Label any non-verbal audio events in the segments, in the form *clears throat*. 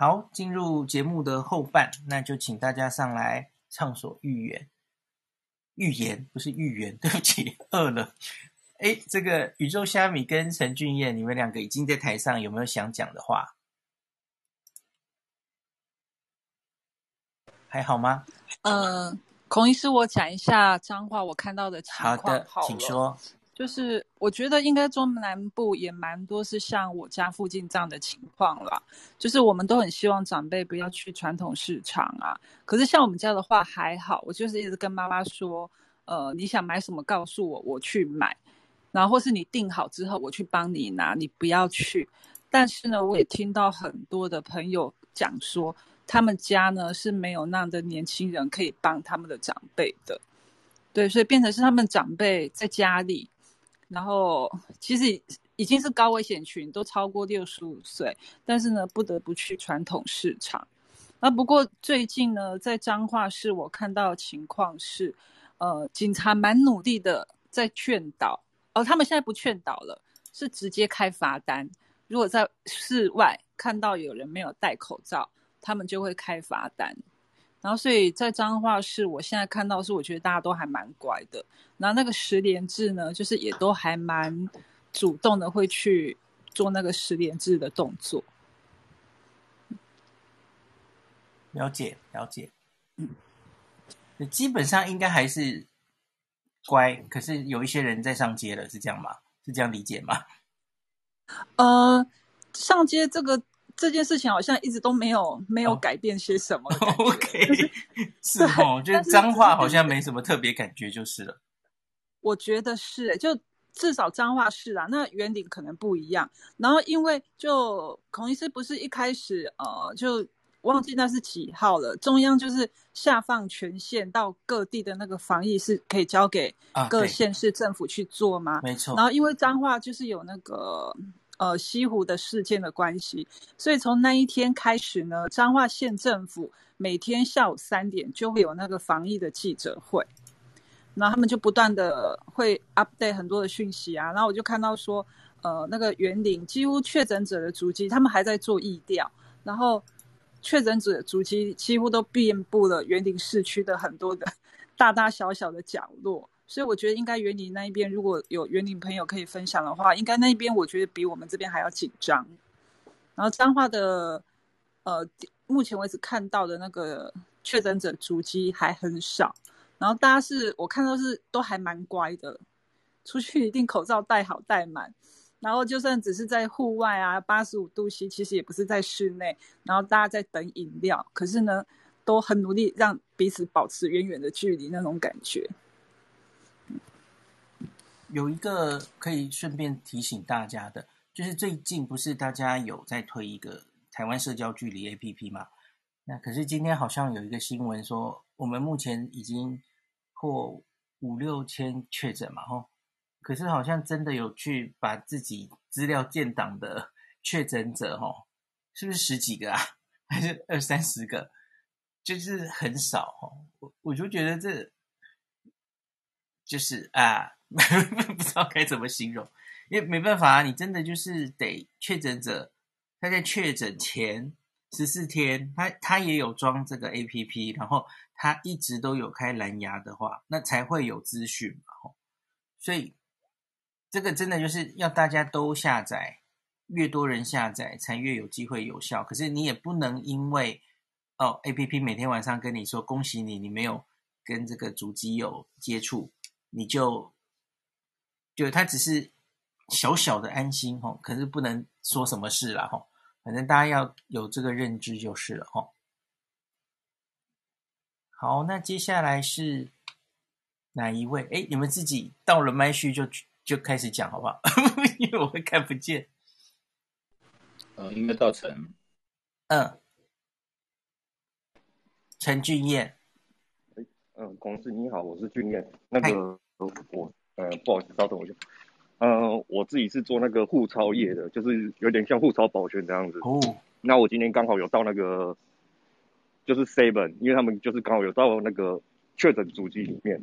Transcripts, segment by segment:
好，进入节目的后半，那就请大家上来畅所欲言。预言 *laughs* 不是预言，对不起，饿了。哎，这个宇宙虾米跟陈俊彦，你们两个已经在台上，有没有想讲的话？还好吗？嗯、呃，孔医师，我讲一下脏话我看到的情况。好的，好，请说。就是我觉得应该中南部也蛮多是像我家附近这样的情况啦。就是我们都很希望长辈不要去传统市场啊。可是像我们家的话还好，我就是一直跟妈妈说，呃，你想买什么告诉我，我去买。然后或是你订好之后，我去帮你拿，你不要去。但是呢，我也听到很多的朋友讲说，他们家呢是没有那样的年轻人可以帮他们的长辈的。对，所以变成是他们长辈在家里。然后其实已经是高危险群，都超过六十五岁，但是呢，不得不去传统市场。那不过最近呢，在彰化市我看到情况是，呃，警察蛮努力的在劝导。哦，他们现在不劝导了，是直接开罚单。如果在室外看到有人没有戴口罩，他们就会开罚单。然后，所以在彰化市，我现在看到是，我觉得大家都还蛮乖的。然后那个十连制呢，就是也都还蛮主动的，会去做那个十连制的动作。了解，了解。嗯，基本上应该还是乖，可是有一些人在上街了，是这样吗？是这样理解吗？呃，上街这个。这件事情好像一直都没有没有改变些什么。Oh, *laughs* OK，是 *laughs* 哦，就是彰化好像没什么特别感觉，就是了。我觉得是，就至少彰化市啊，那员林可能不一样。然后因为就孔医师不是一开始呃就忘记那是几号了，中央就是下放权限到各地的那个防疫是可以交给各县市政府去做吗？啊、没错。然后因为彰化就是有那个。呃，西湖的事件的关系，所以从那一天开始呢，彰化县政府每天下午三点就会有那个防疫的记者会，然后他们就不断的会 update 很多的讯息啊，然后我就看到说，呃，那个园林几乎确诊者的足迹，他们还在做疫调，然后确诊者的足迹几乎都遍布了园林市区的很多的 *laughs* 大大小小的角落。所以我觉得应该园林那一边如果有园林朋友可以分享的话，应该那一边我觉得比我们这边还要紧张。然后彰化的，呃，目前为止看到的那个确诊者足迹还很少。然后大家是我看到是都还蛮乖的，出去一定口罩戴好戴满。然后就算只是在户外啊，八十五度 C，其实也不是在室内。然后大家在等饮料，可是呢，都很努力让彼此保持远远的距离那种感觉。有一个可以顺便提醒大家的，就是最近不是大家有在推一个台湾社交距离 APP 吗？那可是今天好像有一个新闻说，我们目前已经破五六千确诊嘛，吼，可是好像真的有去把自己资料建档的 *laughs* 确诊者，吼，是不是十几个啊？*laughs* 还是二三十个？就是很少，吼，我我就觉得这就是啊。*laughs* 不知道该怎么形容，因为没办法啊，你真的就是得确诊者他在确诊前十四天，他他也有装这个 APP，然后他一直都有开蓝牙的话，那才会有资讯嘛。所以这个真的就是要大家都下载，越多人下载才越有机会有效。可是你也不能因为哦 APP 每天晚上跟你说恭喜你，你没有跟这个主机有接触，你就。就他只是小小的安心吼，可是不能说什么事了吼。反正大家要有这个认知就是了吼。好，那接下来是哪一位？哎，你们自己到了麦序就就开始讲好不好？*laughs* 因为我会看不见。呃，应该到陈。嗯，陈俊彦。嗯，公司你好，我是俊彦。那个我。呃，不好意思，稍等我一下。呃，我自己是做那个互超业的，就是有点像互超保全这样子。哦。那我今天刚好有到那个，就是 Seven，因为他们就是刚好有到那个确诊主机里面。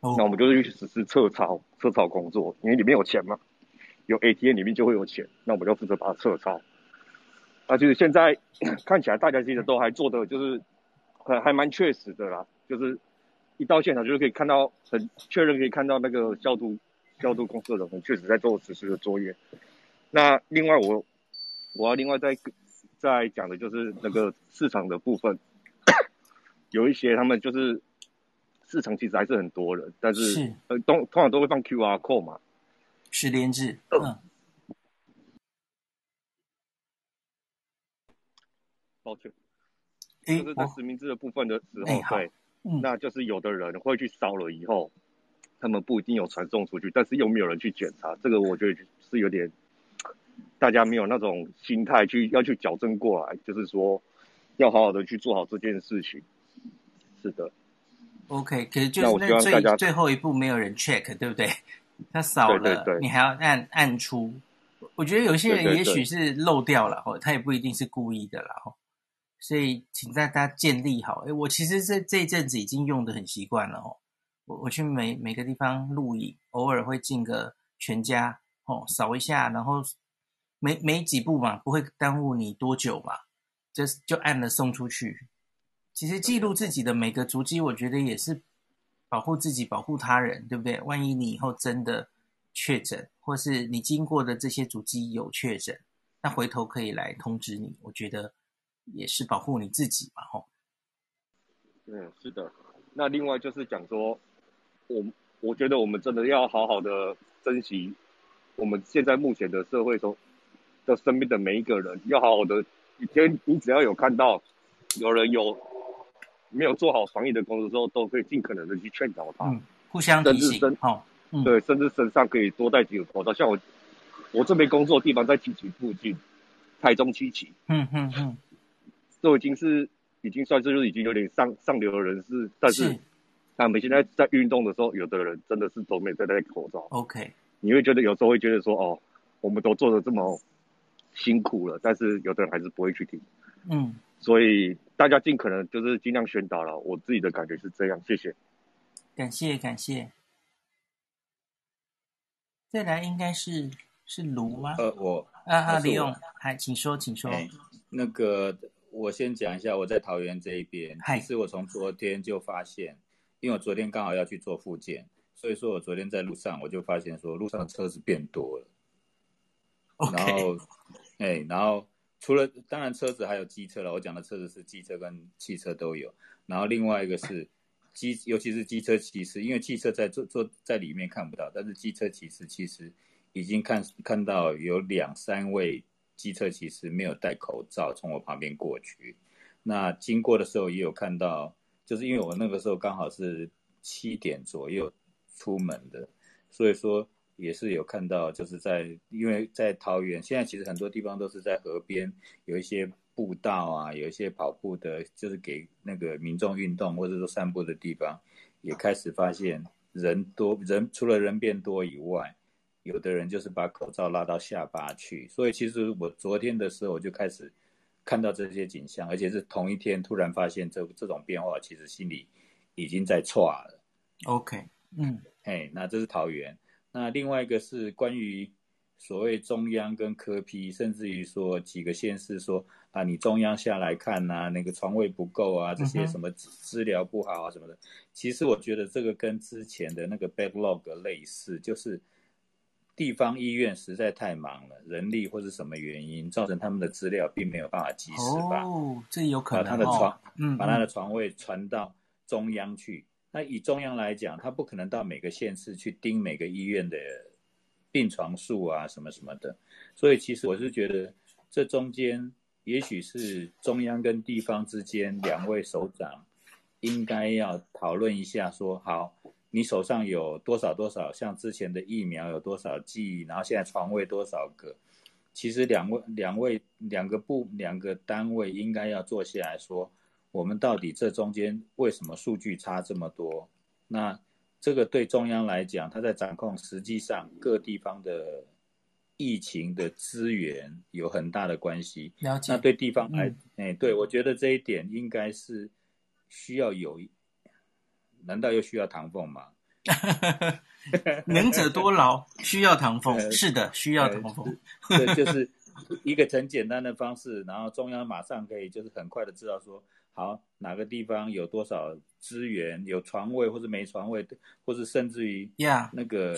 哦。那我们就是去实施测超，测超工作，因为里面有钱嘛，有 ATM 里面就会有钱，那我们就负责把它测超。啊，就是现在 *coughs* 看起来大家其实都还做的就是还还蛮确实的啦，就是一到现场就是可以看到很确认可以看到那个消毒消毒公司的人很确实在做实时的作业。那另外我我要另外再再讲的就是那个市场的部分，*coughs* 有一些他们就是市场其实还是很多人，但是，是。呃通通常都会放 QR code 嘛，实联制，嗯。抱歉，就是在实名制的部分的时候，对，那就是有的人会去扫了以后，他们不一定有传送出去，但是又没有人去检查，这个我觉得是有点，大家没有那种心态去要去矫正过来，就是说要好好的去做好这件事情。是的，OK，可是就是那最最后一步没有人 check，对不对？他扫了，对对对，你还要按按出，我觉得有些人也许是漏掉了，哦，他也不一定是故意的啦，哦。所以，请大家建立好。诶，我其实这这一阵子已经用的很习惯了哦。我我去每每个地方录影，偶尔会进个全家哦，扫一下，然后没没几步嘛，不会耽误你多久嘛，就就按了送出去。其实记录自己的每个足迹，我觉得也是保护自己、保护他人，对不对？万一你以后真的确诊，或是你经过的这些足迹有确诊，那回头可以来通知你。我觉得。也是保护你自己嘛，吼。嗯，是的。那另外就是讲说，我我觉得我们真的要好好的珍惜我们现在目前的社会中的身边的每一个人，要好好的。以前你只要有看到有人有没有做好防疫的工作的时候，都可以尽可能的去劝导他，嗯，互相提醒，甚至身、哦嗯、对，甚至身上可以多带几个口罩。像我我这边工作的地方在七期附近，台中七期，嗯嗯嗯。都已经是已经算是就是已经有点上上流的人士，但是他们现在在运动的时候，有的人真的是都没在戴口罩。OK，你会觉得有时候会觉得说，哦，我们都做的这么辛苦了，但是有的人还是不会去听。嗯，所以大家尽可能就是尽量宣导了。我自己的感觉是这样，谢谢。感谢感谢。再来应该是是卢吗？呃，我啊啊，李勇，还，请说，请说。欸、那个。我先讲一下我在桃园这一边，其实我从昨天就发现，因为我昨天刚好要去做复健，所以说我昨天在路上我就发现说路上的车子变多了。然后，哎，然后除了当然车子还有机车了，我讲的车子是机车跟汽车都有，然后另外一个是机，尤其是机车骑士，因为汽车在坐坐在里面看不到，但是机车骑士其实已经看看到有两三位。机车其实没有戴口罩，从我旁边过去。那经过的时候也有看到，就是因为我那个时候刚好是七点左右出门的，所以说也是有看到，就是在因为在桃园，现在其实很多地方都是在河边有一些步道啊，有一些跑步的，就是给那个民众运动或者说散步的地方，也开始发现人多人，除了人变多以外。有的人就是把口罩拉到下巴去，所以其实我昨天的时候我就开始看到这些景象，而且是同一天突然发现这这种变化，其实心里已经在错了。OK，嗯，嘿，那这是桃园。那另外一个是关于所谓中央跟科批甚至于说几个县市说啊，你中央下来看呐、啊，那个床位不够啊，这些什么治疗不好啊什么的。其实我觉得这个跟之前的那个 backlog 类似，就是。地方医院实在太忙了，人力或是什么原因，造成他们的资料并没有办法及时把哦，这有可能把他的床，嗯，把他的床位传到中央去。嗯、那以中央来讲，他不可能到每个县市去盯每个医院的病床数啊，什么什么的。所以其实我是觉得，这中间也许是中央跟地方之间两位首长应该要讨论一下说，说好。你手上有多少多少？像之前的疫苗有多少剂？然后现在床位多少个？其实两位两位两个部两个单位应该要坐下来说，我们到底这中间为什么数据差这么多？那这个对中央来讲，他在掌控实际上各地方的疫情的资源有很大的关系。了解。那对地方来，哎、嗯，对，我觉得这一点应该是需要有。难道又需要唐凤吗？*laughs* 能者多劳，需要唐凤。是的，需要唐凤。*laughs* 对，就是一个很简单的方式，然后中央马上可以就是很快的知道说，好哪个地方有多少资源，有床位或者没床位，或是甚至于那个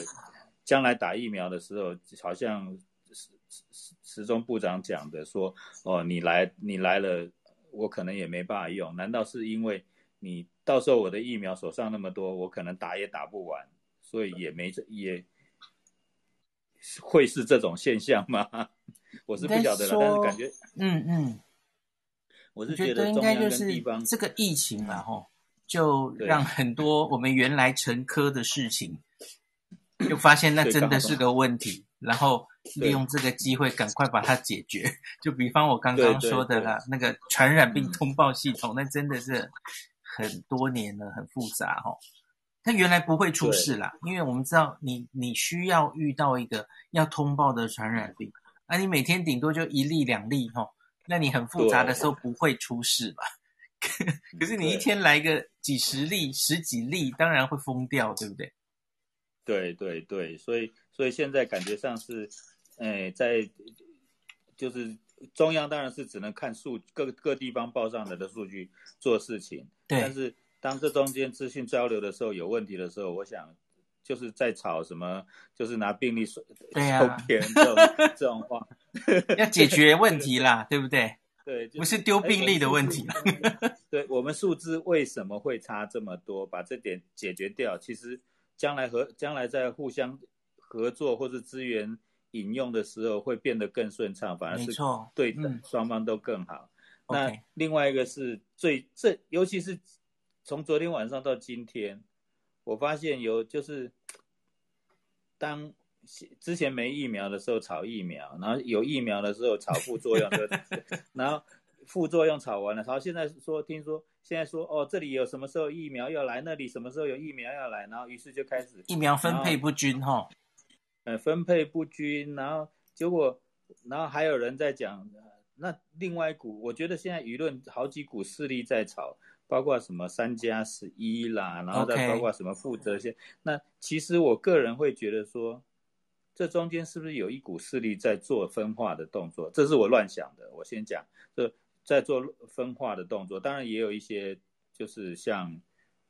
将来打疫苗的时候，好像时时时钟部长讲的说，哦，你来你来了，我可能也没办法用，难道是因为你到时候我的疫苗手上那么多，我可能打也打不完，所以也没也。会是这种现象吗？*laughs* 我是不晓得了，但是感觉，嗯嗯，我是觉得应该就是这个疫情嘛，吼，就让很多我们原来沉疴的事情，就发现那真的是个问题，然后利用这个机会赶快把它解决。*laughs* 就比方我刚刚说的啦，那个传染病通报系统，那真的是很多年了，很复杂，哦。它原来不会出事啦，因为我们知道你你需要遇到一个要通报的传染病，啊，你每天顶多就一例两例哦，那你很复杂的时候不会出事吧？*laughs* 可是你一天来个几十例、十几例，当然会疯掉，对不对？对对对，所以所以现在感觉上是，哎，在就是中央当然是只能看数各各地方报上来的数据做事情，对，但是。当这中间资讯交流的时候有问题的时候，我想就是在吵什么，就是拿病历说对呀、啊，这种这种话，*laughs* 要解决问题啦，对不对？*laughs* 对，不是丢病例的问题。*laughs* 对，我们数字为什么会差这么多？把这点解决掉，其实将来和将来在互相合作或是资源引用的时候会变得更顺畅，反而是对的双方都更好。嗯、那另外一个是最这，尤其是。从昨天晚上到今天，我发现有就是，当之前没疫苗的时候炒疫苗，然后有疫苗的时候炒副作用，*laughs* 然后副作用炒完了，然后现在说听说现在说哦，这里有什么时候疫苗要来，那里什么时候有疫苗要来，然后于是就开始疫苗分配不均哈，呃，分配不均，然后结果然后还有人在讲，那另外一股，我觉得现在舆论好几股势力在炒。包括什么三加十一啦，然后再包括什么负责些。那其实我个人会觉得说，这中间是不是有一股势力在做分化的动作？这是我乱想的。我先讲，这在做分化的动作。当然也有一些，就是像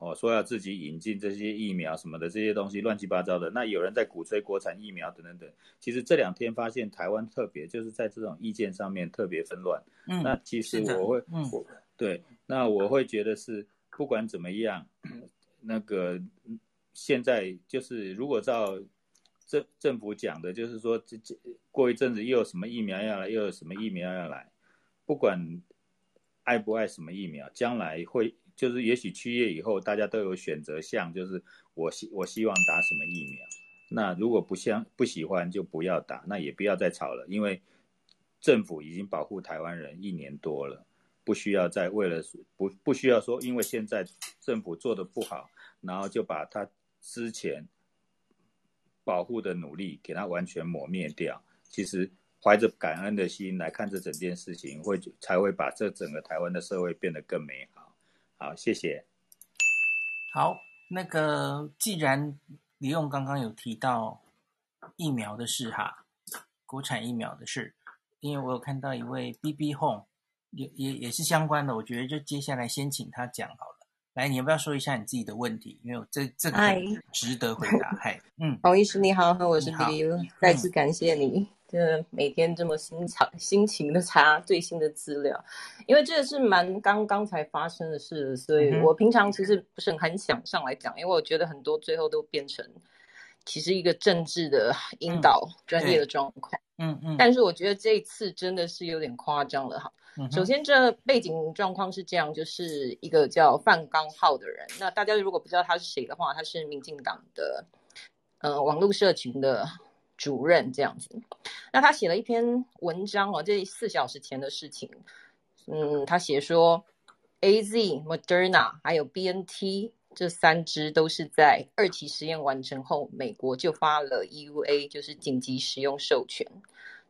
哦说要自己引进这些疫苗什么的这些东西，乱七八糟的。那有人在鼓吹国产疫苗等等等。其实这两天发现台湾特别就是在这种意见上面特别纷乱。嗯，那其实我会，嗯，我对。那我会觉得是不管怎么样，那个现在就是如果照政政府讲的，就是说这这过一阵子又有什么疫苗要来，又有什么疫苗要来，不管爱不爱什么疫苗，将来会就是也许七月以后大家都有选择项，就是我希我希望打什么疫苗。那如果不想不喜欢就不要打，那也不要再吵了，因为政府已经保护台湾人一年多了。不需要再为了不不需要说，因为现在政府做的不好，然后就把他之前保护的努力给他完全抹灭掉。其实怀着感恩的心来看这整件事情，会才会把这整个台湾的社会变得更美好。好，谢谢。好，那个既然李用刚刚有提到疫苗的事哈，国产疫苗的事，因为我有看到一位 BB Home。也也也是相关的，我觉得就接下来先请他讲好了。来，你要不要说一下你自己的问题？因为我这这个值得回答。嗨，嗯，黄医师你好，我是 B B，再次感谢你，就、嗯、每天这么心长心情的查最新的资料，因为这个是蛮刚刚才发生的事，所以我平常其实不是很想上来讲，因为我觉得很多最后都变成其实一个政治的引导、专、嗯、业的状况。嗯嗯，但是我觉得这一次真的是有点夸张了哈。首先，这背景状况是这样，就是一个叫范刚浩的人。那大家如果不知道他是谁的话，他是民进党的呃网络社群的主任这样子。那他写了一篇文章哦，这四小时前的事情。嗯，他写说，AZ、Moderna 还有 BNT 这三支都是在二期实验完成后，美国就发了 EUA，就是紧急使用授权。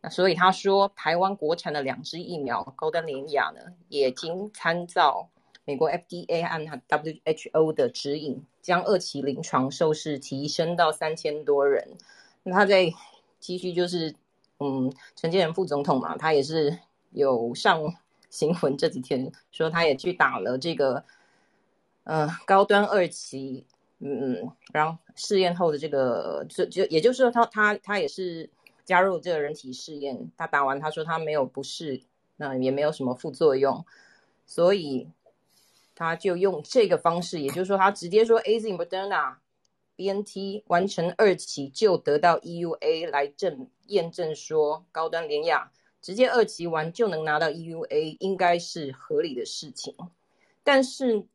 那所以他说，台湾国产的两支疫苗高端联亚呢，也经参照美国 FDA 和 WHO 的指引，将二期临床受试提升到三千多人。那他在继续就是嗯，陈建仁副总统嘛，他也是有上新闻这几天说他也去打了这个呃高端二期，嗯，然后试验后的这个就就也就是说他他他也是加入这个人体试验，他打完他说他没有不适，那也没有什么副作用，所以他就用这个方式，也就是说他直接说 AZ Moderna。BNT 完成二期就得到 EUA 来证验证说高端联亚直接二期完就能拿到 EUA 应该是合理的事情，但是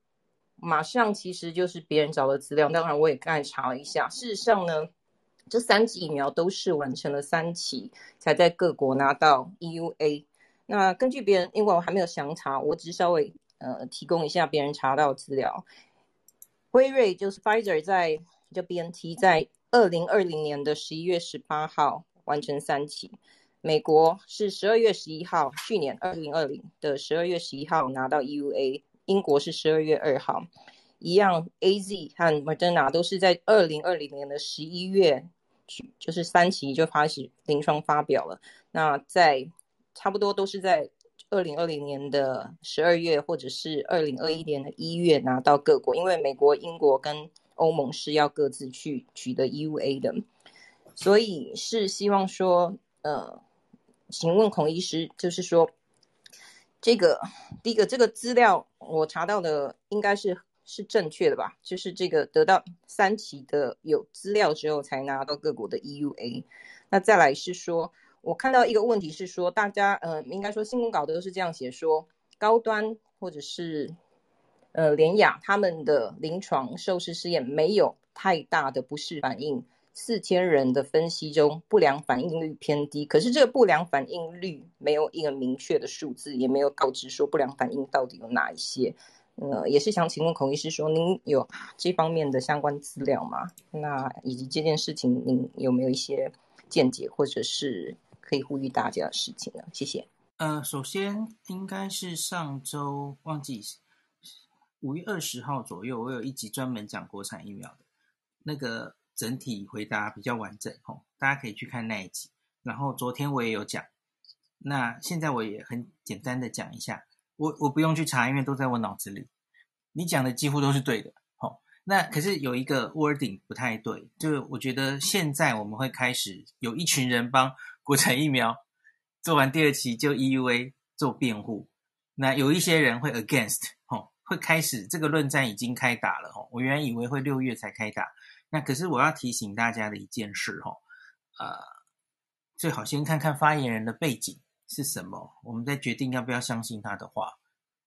马上其实就是别人找的资料，当然我也刚才查了一下，事实上呢，这三剂疫苗都是完成了三期才在各国拿到 EUA。那根据别人，因为我还没有详查，我只稍微呃提供一下别人查到的资料，辉瑞就是 Pfizer 在。就 BNT 在二零二零年的十一月十八号完成三期，美国是十二月十一号，去年二零二零的十二月十一号拿到 EUA，英国是十二月二号，一样 AZ 和 Moderna 都是在二零二零年的十一月，就是三期就开始临床发表了，那在差不多都是在二零二零年的十二月或者是二零二一年的一月拿到各国，因为美国、英国跟欧盟是要各自去取得 EUA 的，所以是希望说，呃，请问孔医师，就是说，这个第一个这个资料我查到的应该是是正确的吧？就是这个得到三期的有资料之后才拿到各国的 EUA。那再来是说，我看到一个问题是说，大家呃，应该说新闻稿都是这样写说，高端或者是。呃，联雅他们的临床受试试验没有太大的不适反应，四千人的分析中不良反应率偏低。可是这个不良反应率没有一个明确的数字，也没有告知说不良反应到底有哪一些。呃，也是想请问孔医师说，您有这方面的相关资料吗？那以及这件事情，您有没有一些见解，或者是可以呼吁大家的事情呢？谢谢。呃，首先应该是上周忘记。五月二十号左右，我有一集专门讲国产疫苗的，那个整体回答比较完整吼，大家可以去看那一集。然后昨天我也有讲，那现在我也很简单的讲一下，我我不用去查，因为都在我脑子里。你讲的几乎都是对的，吼。那可是有一个 wording 不太对，就是我觉得现在我们会开始有一群人帮国产疫苗做完第二期就 EUA 做辩护，那有一些人会 against。会开始这个论战已经开打了哦，我原来以为会六月才开打，那可是我要提醒大家的一件事哦，呃，最好先看看发言人的背景是什么，我们再决定要不要相信他的话。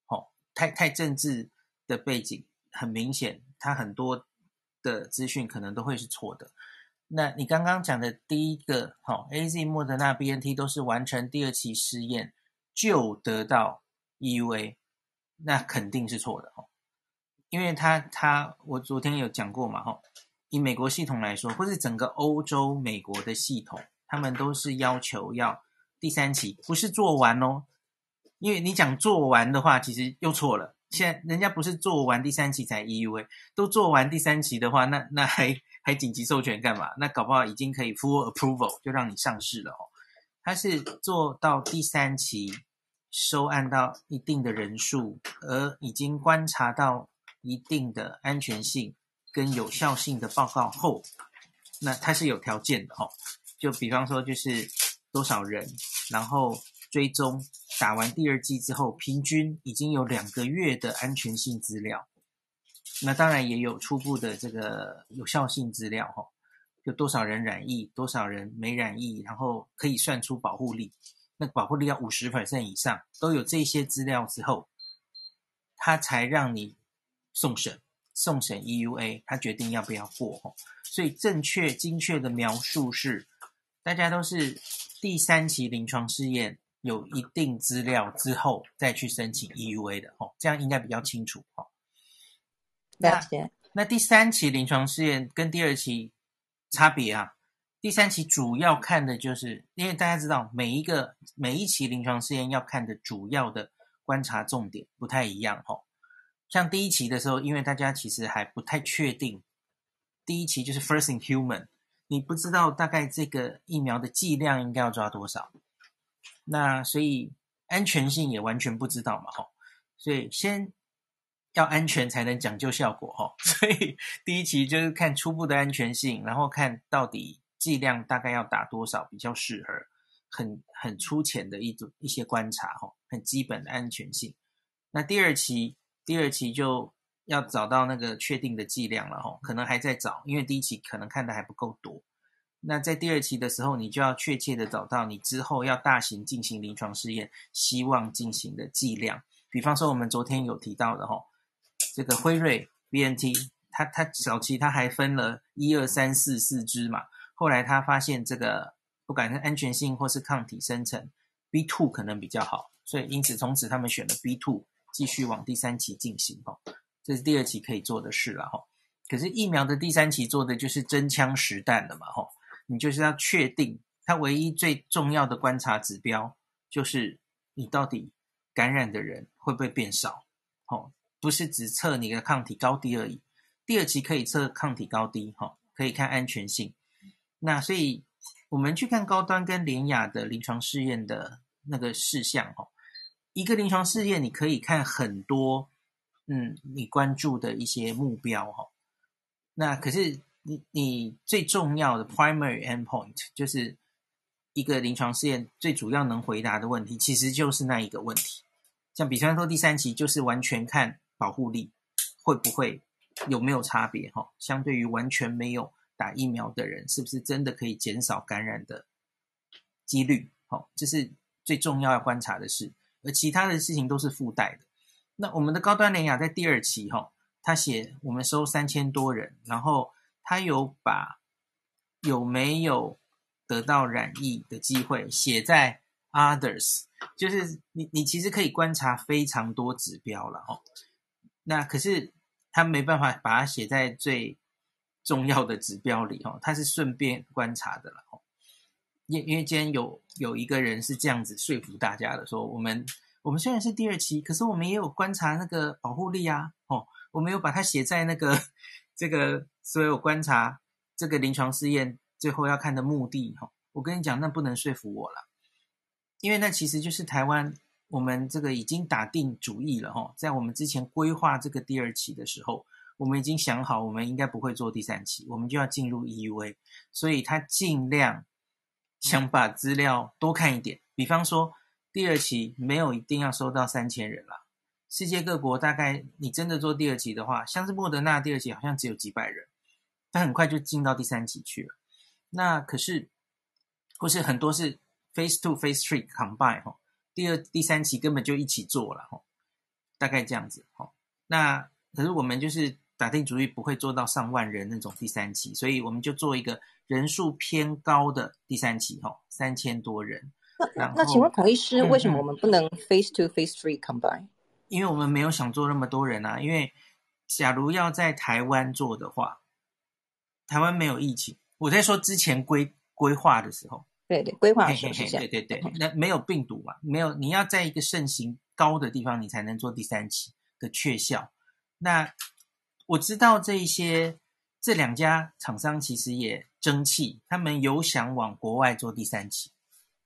哦，太太政治的背景很明显，他很多的资讯可能都会是错的。那你刚刚讲的第一个，哦，AZ、莫德纳、BNT 都是完成第二期试验就得到 EUA。那肯定是错的哦，因为他他我昨天有讲过嘛哈，以美国系统来说，或是整个欧洲、美国的系统，他们都是要求要第三期，不是做完哦，因为你讲做完的话，其实又错了。现在人家不是做完第三期才 EUA，都做完第三期的话，那那还还紧急授权干嘛？那搞不好已经可以 full approval 就让你上市了哦。他是做到第三期。收案到一定的人数，而已经观察到一定的安全性跟有效性的报告后，那它是有条件的哦。就比方说，就是多少人，然后追踪打完第二剂之后，平均已经有两个月的安全性资料。那当然也有初步的这个有效性资料哈，就多少人染疫，多少人没染疫，然后可以算出保护力。那个保护力要五十 percent 以上，都有这些资料之后，他才让你送审，送审 EUA，他决定要不要过。所以正确精确的描述是，大家都是第三期临床试验有一定资料之后再去申请 EUA 的，哦，这样应该比较清楚。哦，了解。那第三期临床试验跟第二期差别啊？第三期主要看的就是，因为大家知道每一个每一期临床试验要看的主要的观察重点不太一样哦。像第一期的时候，因为大家其实还不太确定，第一期就是 first in human，你不知道大概这个疫苗的剂量应该要抓多少，那所以安全性也完全不知道嘛，吼，所以先要安全才能讲究效果，吼，*laughs* 所以第一期就是看初步的安全性，然后看到底剂量大概要打多少比较适合，很很粗浅的一种一些观察，哈，很基本的安全性。那第二期，第二期就。要找到那个确定的剂量了哈，可能还在找，因为第一期可能看的还不够多。那在第二期的时候，你就要确切的找到你之后要大型进行临床试验，希望进行的剂量。比方说我们昨天有提到的哈，这个辉瑞 BNT，它它早期它还分了一二三四四支嘛，后来他发现这个不管是安全性或是抗体生成，B two 可能比较好，所以因此从此他们选了 B two 继续往第三期进行吼。这是第二期可以做的事了哈，可是疫苗的第三期做的就是真枪实弹的嘛哈，你就是要确定它唯一最重要的观察指标就是你到底感染的人会不会变少，哦，不是只测你的抗体高低而已。第二期可以测抗体高低哈，可以看安全性。那所以我们去看高端跟联雅的临床试验的那个事项哈，一个临床试验你可以看很多。嗯，你关注的一些目标哈，那可是你你最重要的 primary endpoint 就是一个临床试验最主要能回答的问题，其实就是那一个问题。像比方说第三期就是完全看保护力会不会有没有差别哈，相对于完全没有打疫苗的人，是不是真的可以减少感染的几率？好，这是最重要要观察的事，而其他的事情都是附带的。那我们的高端联雅在第二期哈，他写我们收三千多人，然后他有把有没有得到染疫的机会写在 others，就是你你其实可以观察非常多指标了哦。那可是他没办法把它写在最重要的指标里哦，他是顺便观察的了哦。因因为今天有有一个人是这样子说服大家的，说我们。我们虽然是第二期，可是我们也有观察那个保护力啊，哦，我们有把它写在那个这个所有观察这个临床试验最后要看的目的，哈，我跟你讲，那不能说服我了，因为那其实就是台湾我们这个已经打定主意了，哦，在我们之前规划这个第二期的时候，我们已经想好，我们应该不会做第三期，我们就要进入 EUA，所以他尽量想把资料多看一点，比方说。第二期没有一定要收到三千人了，世界各国大概你真的做第二期的话，像是莫德纳第二期好像只有几百人，但很快就进到第三期去了。那可是，或是很多是 phase two、phase three combine 哈，第二、第三期根本就一起做了哈，大概这样子哈。那可是我们就是打定主意不会做到上万人那种第三期，所以我们就做一个人数偏高的第三期哈，三千多人。那那请问孔医师，为什么我们不能 phase two phase three combine？因为我们没有想做那么多人啊。因为假如要在台湾做的话，台湾没有疫情。我在说之前规规划的时候，对对，规划的时候是这样。对对对，那没有病毒嘛？没有，你要在一个盛行高的地方，你才能做第三期的确效。那我知道这一些这两家厂商其实也争气，他们有想往国外做第三期。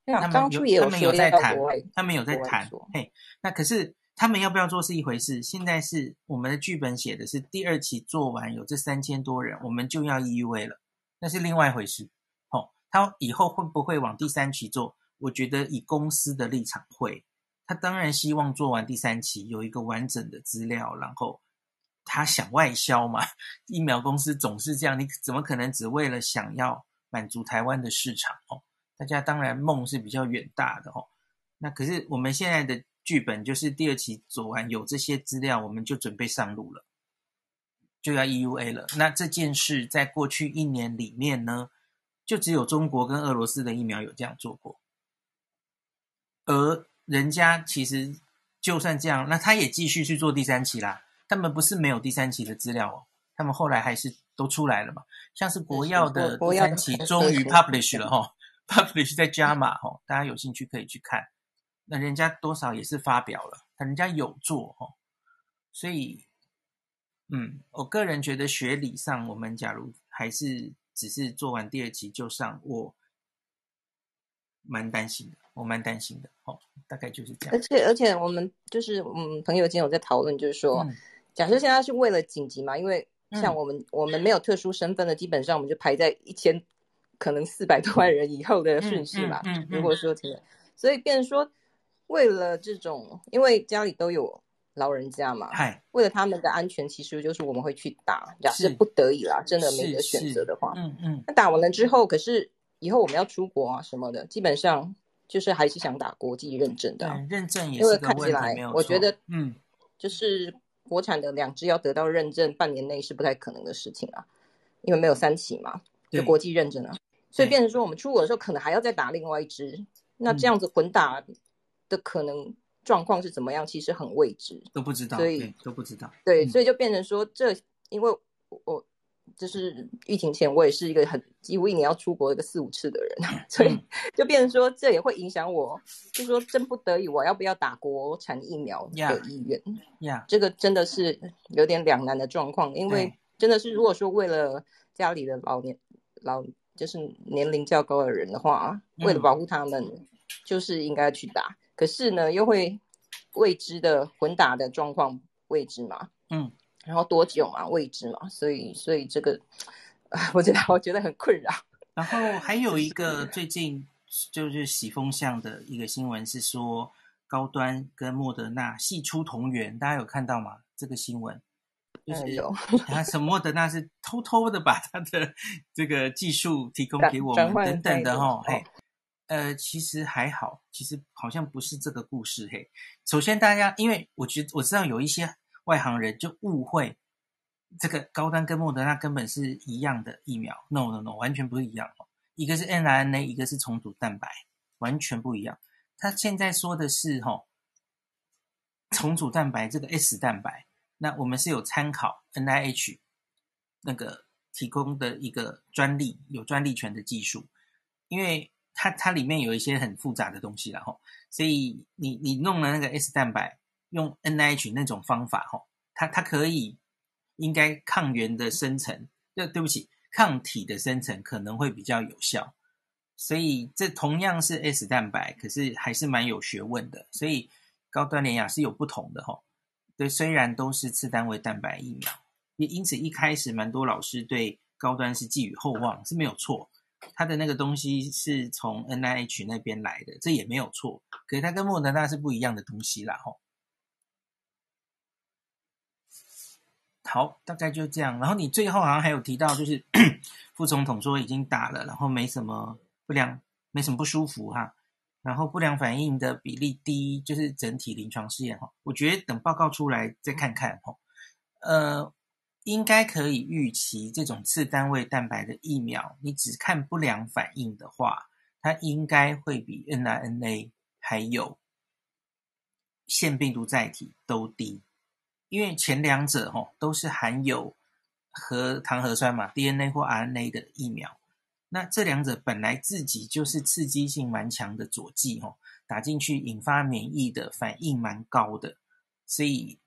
他们有，他们有在谈，他们有在谈。嘿，那可是他们要不要做是一回事。现在是我们的剧本写的是第二期做完有这三千多人，我们就要 EUA 了，那是另外一回事。哦，他以后会不会往第三期做？我觉得以公司的立场会，他当然希望做完第三期有一个完整的资料，然后他想外销嘛。疫苗公司总是这样，你怎么可能只为了想要满足台湾的市场？哦。大家当然梦是比较远大的哦，那可是我们现在的剧本就是第二期做完有这些资料，我们就准备上路了，就要 EUA 了。那这件事在过去一年里面呢，就只有中国跟俄罗斯的疫苗有这样做过，而人家其实就算这样，那他也继续去做第三期啦。他们不是没有第三期的资料哦，他们后来还是都出来了嘛。像是国药的第三期终于 publish 了哈。Publish 在 JAMA 哈，大家有兴趣可以去看。那人家多少也是发表了，人家有做哈，所以，嗯，我个人觉得学理上，我们假如还是只是做完第二期就上，我蛮担心的，我蛮担心的。哦，大概就是这样。而且而且我们就是嗯，朋友间有在讨论，就是说，嗯、假设现在是为了紧急嘛，因为像我们、嗯、我们没有特殊身份的，基本上我们就排在一千可能四百多万人以后的顺序嘛。嗯嗯嗯嗯、如果说真的，所以变成说。为了这种，因为家里都有老人家嘛，为了他们的安全，其实就是我们会去打，假设不得已啦，真的没得选择的话，嗯嗯，那打完了之后，可是以后我们要出国啊什么的，基本上就是还是想打国际认证的，认证也是因为看起来，我觉得，嗯，就是国产的两只要得到认证，半年内是不太可能的事情啊，因为没有三期嘛，就国际认证啊，所以变成说我们出国的时候可能还要再打另外一支，那这样子混打。的可能状况是怎么样？其实很未知，都不知道，所以都不知道。对，所以就变成说，这因为我就是疫情前，我也是一个很几乎一年要出国一个四五次的人，*laughs* 所以 *laughs* 就变成说，这也会影响我，就是说真不得已，我要不要打国产疫苗的意愿？呀，这个真的是有点两难的状况，因为真的是如果说为了家里的老年老就是年龄较高的人的话，为了保护他们，就是应该去打。可是呢，又会未知的混打的状况未知嘛，嗯，然后多久嘛未知嘛，所以所以这个，*laughs* 我觉得我觉得很困扰。然后还有一个 *laughs* 最近就是喜风向的一个新闻是说，高端跟莫德纳系出同源，大家有看到吗？这个新闻就是有，他什么莫德纳是偷偷的把他的这个技术提供给我们等等的哈，嘿。呃，其实还好，其实好像不是这个故事嘿。首先，大家因为我觉得我知道有一些外行人就误会这个高端跟莫德纳根本是一样的疫苗，no no no，完全不一样哦。一个是 mRNA，一个是重组蛋白，完全不一样。他现在说的是哈，重组蛋白这个 S 蛋白，那我们是有参考 NIH 那个提供的一个专利，有专利权的技术，因为。它它里面有一些很复杂的东西，然后，所以你你弄了那个 S 蛋白，用 NIH 那种方法，哈，它它可以应该抗原的生成，对对不起，抗体的生成可能会比较有效，所以这同样是 S 蛋白，可是还是蛮有学问的，所以高端联雅是有不同的，哈，对，虽然都是次单位蛋白疫苗，也因此一开始蛮多老师对高端是寄予厚望，是没有错。它的那个东西是从 NIH 那边来的，这也没有错。可是它跟莫德纳是不一样的东西啦，吼。好，大概就这样。然后你最后好像还有提到，就是 *coughs* 副总统说已经打了，然后没什么不良，没什么不舒服哈。然后不良反应的比例低，就是整体临床试验哈。我觉得等报告出来再看看哈。呃。应该可以预期，这种次单位蛋白的疫苗，你只看不良反应的话，它应该会比 mRNA 还有腺病毒载体都低，因为前两者吼、哦、都是含有核糖核酸嘛，DNA 或 RNA 的疫苗，那这两者本来自己就是刺激性蛮强的佐剂吼、哦，打进去引发免疫的反应蛮高的，所以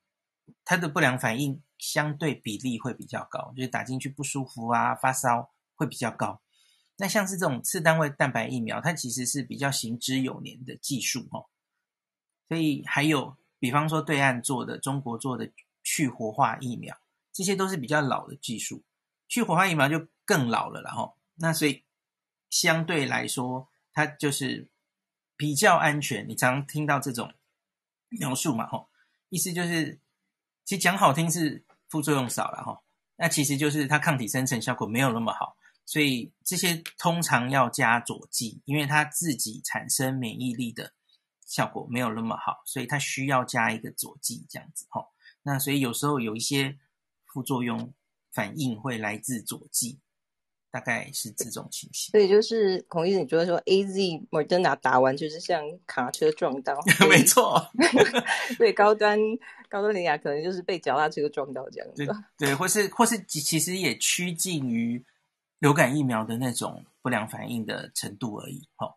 它的不良反应。相对比例会比较高，就是打进去不舒服啊，发烧会比较高。那像是这种次单位蛋白疫苗，它其实是比较行之有年的技术哦。所以还有，比方说对岸做的、中国做的去活化疫苗，这些都是比较老的技术。去活化疫苗就更老了啦吼。那所以相对来说，它就是比较安全。你常听到这种描述嘛吼，意思就是。其实讲好听是副作用少了哈，那其实就是它抗体生成效果没有那么好，所以这些通常要加佐剂，因为它自己产生免疫力的效果没有那么好，所以它需要加一个佐剂这样子哈。那所以有时候有一些副作用反应会来自佐剂。大概是这种情形，所以就是孔医生，你觉得说 A Z Moderna 打完就是像卡车撞到，*laughs* 没错，*laughs* 对，高端高端联亚可能就是被脚踏车撞到这样子，对，对，或是或是其实也趋近于流感疫苗的那种不良反应的程度而已，哦，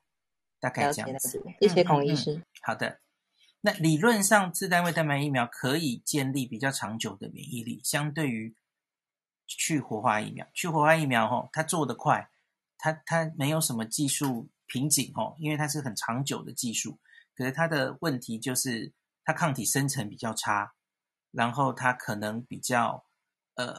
大概这样子。谢谢孔医师。嗯嗯嗯。好的，那理论上自单位蛋白疫苗可以建立比较长久的免疫力，相对于。去活化疫苗。去活化疫苗吼，它做得快，它它没有什么技术瓶颈吼，因为它是很长久的技术。可是它的问题就是它抗体生成比较差，然后它可能比较呃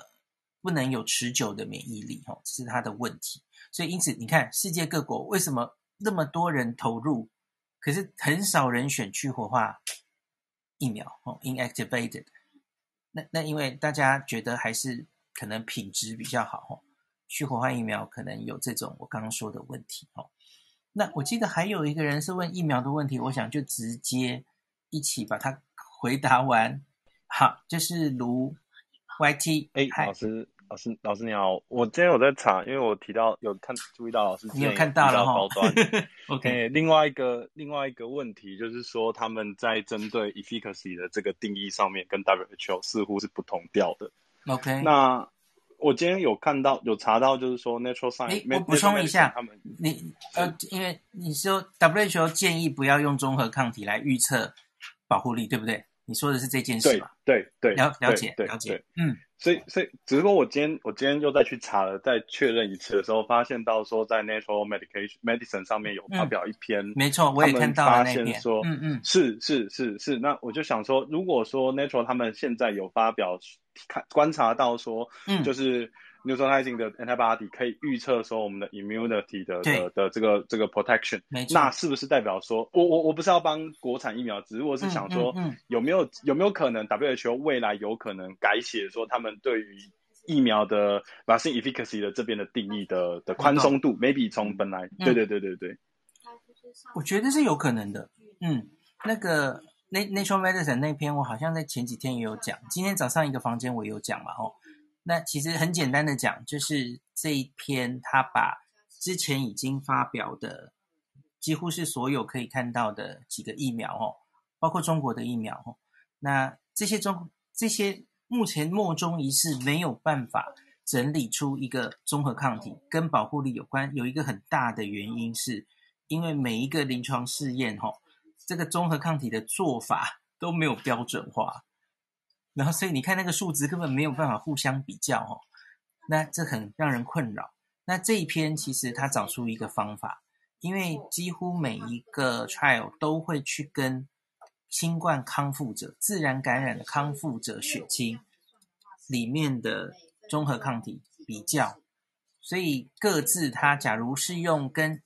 不能有持久的免疫力吼，这是它的问题。所以因此你看世界各国为什么那么多人投入，可是很少人选去活化疫苗哦，inactivated。那那因为大家觉得还是可能品质比较好哦，去活化疫苗可能有这种我刚刚说的问题哦。那我记得还有一个人是问疫苗的问题，我想就直接一起把它 *laughs* 回答完。好，就是卢 YT，哎，老师。老师，老师你好，我今天有在查，因为我提到有看注意到老师有，你有看到了哈。高端，OK。另外一个另外一个问题就是说，他们在针对 efficacy 的这个定义上面，跟 WHO 似乎是不同调的。OK。那我今天有看到有查到，就是说 natural science。我补充一下，他们你呃，因为你说 WHO 建议不要用综合抗体来预测保护力，对不对？你说的是这件事吧？对对，了了解了解，嗯。所以，所以，只是说我今天，我今天又再去查了，再确认一次的时候，发现到说，在 Natural Medication Medicine 上面有发表一篇，嗯、没错，我也看到了那篇，发现说，嗯嗯，是是是是，那我就想说，如果说 Natural 他们现在有发表看观察到说，嗯，就是。Neutralizing 的 antibody 可以预测说我们的 immunity 的的的这个这个 protection，那是不是代表说，我我我不是要帮国产疫苗，只是我是想说，有没有有没有可能 WHO 未来有可能改写说他们对于疫苗的 vaccine efficacy 的这边的定义的的宽松度，maybe 从本来，对对对对对，我觉得是有可能的，嗯，那个 Nature Medicine 那篇我好像在前几天也有讲，今天早上一个房间我也有讲嘛，哦。那其实很简单的讲，就是这一篇他把之前已经发表的，几乎是所有可以看到的几个疫苗哦，包括中国的疫苗哦，那这些中这些目前莫衷一是，没有办法整理出一个综合抗体跟保护力有关，有一个很大的原因是，因为每一个临床试验哦，这个综合抗体的做法都没有标准化。然后，所以你看那个数值根本没有办法互相比较哦，那这很让人困扰。那这一篇其实他找出一个方法，因为几乎每一个 trial 都会去跟新冠康复者、自然感染的康复者血清里面的综合抗体比较，所以各自他假如是用跟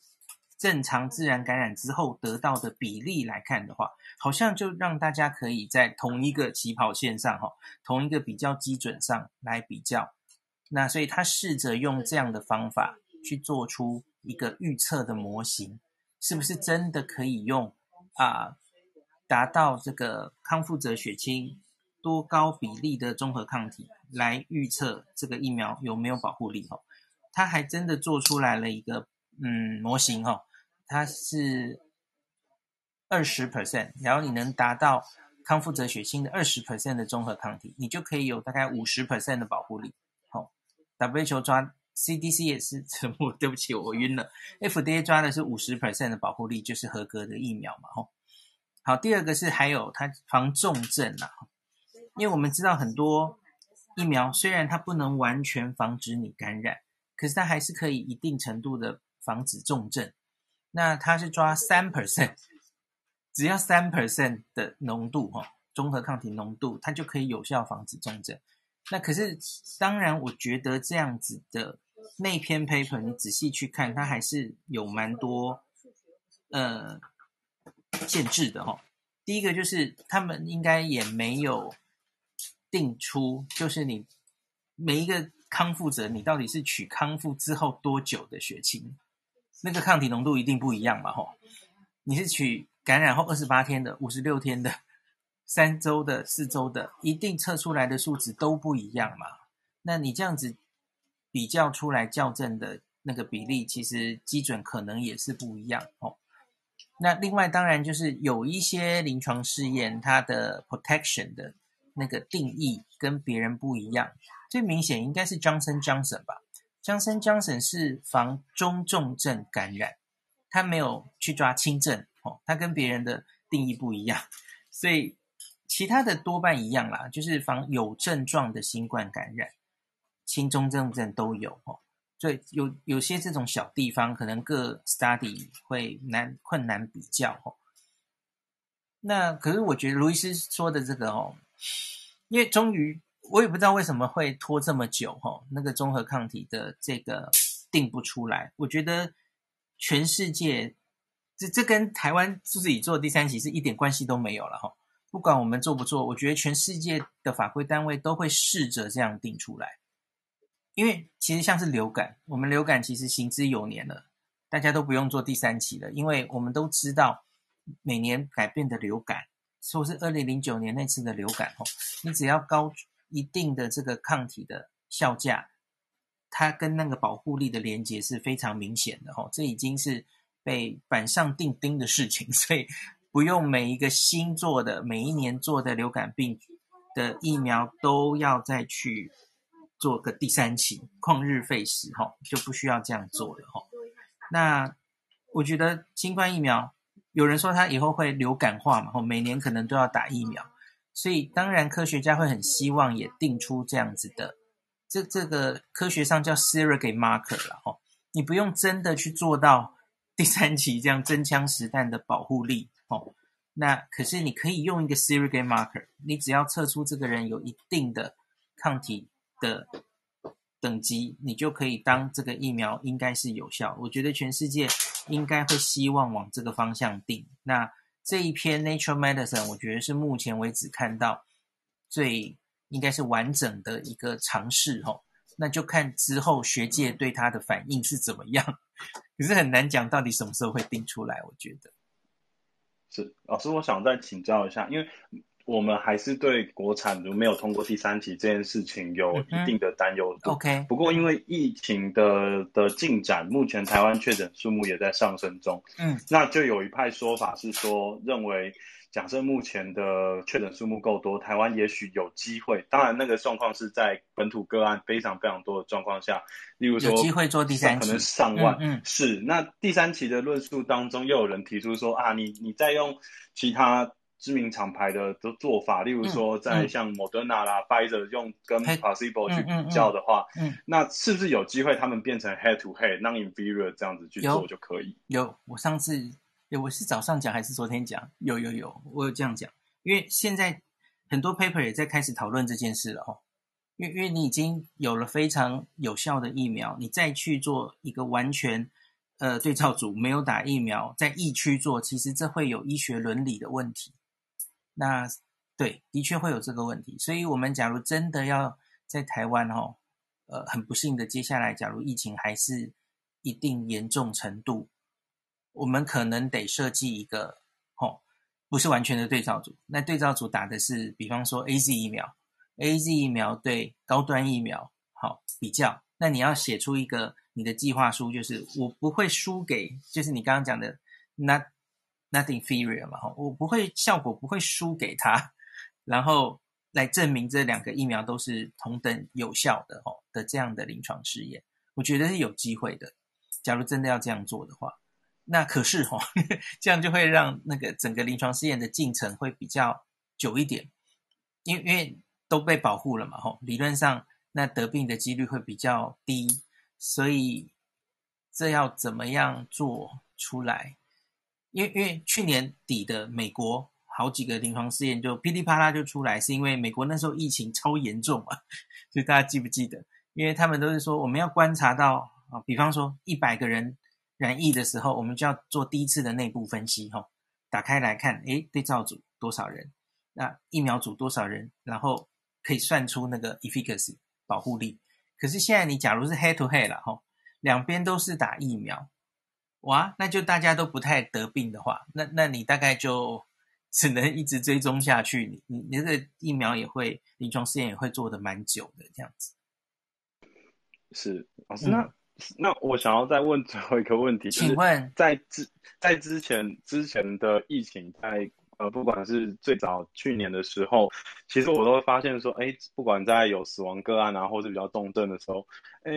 正常自然感染之后得到的比例来看的话，好像就让大家可以在同一个起跑线上，哈，同一个比较基准上来比较。那所以他试着用这样的方法去做出一个预测的模型，是不是真的可以用啊，达到这个康复者血清多高比例的综合抗体来预测这个疫苗有没有保护力？哈，他还真的做出来了一个嗯模型，哈。它是二十 percent，然后你能达到康复者血清的二十 percent 的综合抗体，你就可以有大概五十 percent 的保护力。好、哦，WHO 抓 CDC 也是 *laughs* 沉默，对不起，我晕了。FDA 抓的是五十 percent 的保护力，就是合格的疫苗嘛。吼、好，第二个是还有它防重症啊，因为我们知道很多疫苗虽然它不能完全防止你感染，可是它还是可以一定程度的防止重症。那它是抓三 percent，只要三 percent 的浓度哈，综合抗体浓度，它就可以有效防止重症。那可是当然，我觉得这样子的那篇 paper，你仔细去看，它还是有蛮多呃限制的哈。第一个就是他们应该也没有定出，就是你每一个康复者，你到底是取康复之后多久的血清？那个抗体浓度一定不一样嘛？吼，你是取感染后二十八天的、五十六天的、*laughs* 三周的、四周的，一定测出来的数值都不一样嘛？那你这样子比较出来校正的那个比例，其实基准可能也是不一样哦。那另外当然就是有一些临床试验，它的 protection 的那个定义跟别人不一样，最明显应该是 Johnson Johnson 吧。Johnson Johnson 是防中重症感染，他没有去抓轻症哦，他跟别人的定义不一样，所以其他的多半一样啦，就是防有症状的新冠感染。轻中重症都有哦。所以有有些这种小地方，可能各 study 会难困难比较哦。那可是我觉得卢医师说的这个哦，因为终于我也不知道为什么会拖这么久哦，那个综合抗体的这个定不出来。我觉得全世界这这跟台湾自己做第三期是一点关系都没有了哈。不管我们做不做，我觉得全世界的法规单位都会试着这样定出来。因为其实像是流感，我们流感其实行之有年了，大家都不用做第三期了，因为我们都知道每年改变的流感，说是二零零九年那次的流感哦，你只要高一定的这个抗体的效价，它跟那个保护力的连接是非常明显的哦，这已经是被板上钉钉的事情，*laughs* 所以不用每一个新做的每一年做的流感病的疫苗都要再去。做个第三期旷日费时哈，就不需要这样做了哈。那我觉得新冠疫苗，有人说它以后会流感化嘛，每年可能都要打疫苗，所以当然科学家会很希望也定出这样子的，这这个科学上叫 surrogate marker 了哈。你不用真的去做到第三期这样真枪实弹的保护力哦，那可是你可以用一个 surrogate marker，你只要测出这个人有一定的抗体。的等级，你就可以当这个疫苗应该是有效。我觉得全世界应该会希望往这个方向定。那这一篇 Nature Medicine，我觉得是目前为止看到最应该是完整的一个尝试哦。那就看之后学界对它的反应是怎么样。可是很难讲到底什么时候会定出来。我觉得是老师，我想再请教一下，因为。我们还是对国产如没有通过第三期这件事情有一定的担忧。OK，不过因为疫情的的进展，目前台湾确诊数目也在上升中。嗯，那就有一派说法是说，认为假设目前的确诊数目够多，台湾也许有机会。当然，那个状况是在本土个案非常非常多的状况下，例如说有机会做第三期，可能上万。嗯，嗯是。那第三期的论述当中，又有人提出说啊，你你再用其他。知名厂牌的的做法，例如说，在像 Moderna 啦、Pfizer 用跟 Placebo 去比较的话，嗯，那是不是有机会他们变成 head to head non-inferior 这样子去做就可以？有，有我上次，我是早上讲还是昨天讲？有有有，我有这样讲，因为现在很多 paper 也在开始讨论这件事了哦。因为因为你已经有了非常有效的疫苗，你再去做一个完全呃对照组没有打疫苗在疫区做，其实这会有医学伦理的问题。那对，的确会有这个问题。所以，我们假如真的要在台湾哦，呃，很不幸的，接下来假如疫情还是一定严重程度，我们可能得设计一个哦，不是完全的对照组。那对照组打的是，比方说 AZ 疫苗，AZ 疫苗对高端疫苗好比较。那你要写出一个你的计划书，就是我不会输给，就是你刚刚讲的那。Not inferior 嘛，哈，我不会效果不会输给他，然后来证明这两个疫苗都是同等有效的，哦的这样的临床试验，我觉得是有机会的。假如真的要这样做的话，那可是哈，*laughs* 这样就会让那个整个临床试验的进程会比较久一点，因为因为都被保护了嘛，哈，理论上那得病的几率会比较低，所以这要怎么样做出来？因为因为去年底的美国好几个临床试验就噼里啪啦就出来，是因为美国那时候疫情超严重啊，*laughs* 所以大家记不记得？因为他们都是说我们要观察到啊，比方说一百个人染疫的时候，我们就要做第一次的内部分析，哈，打开来看，诶，对照组多少人，那疫苗组多少人，然后可以算出那个 efficacy 保护力。可是现在你假如是 head to head 了，哈，两边都是打疫苗。哇，那就大家都不太得病的话，那那你大概就只能一直追踪下去，你你你这个疫苗也会临床试验也会做的蛮久的这样子。是老师，那、嗯、那我想要再问最后一个问题，请问在之在之前之前的疫情，在呃不管是最早去年的时候，其实我都会发现说，哎，不管在有死亡个案啊，或是比较重症的时候，哎，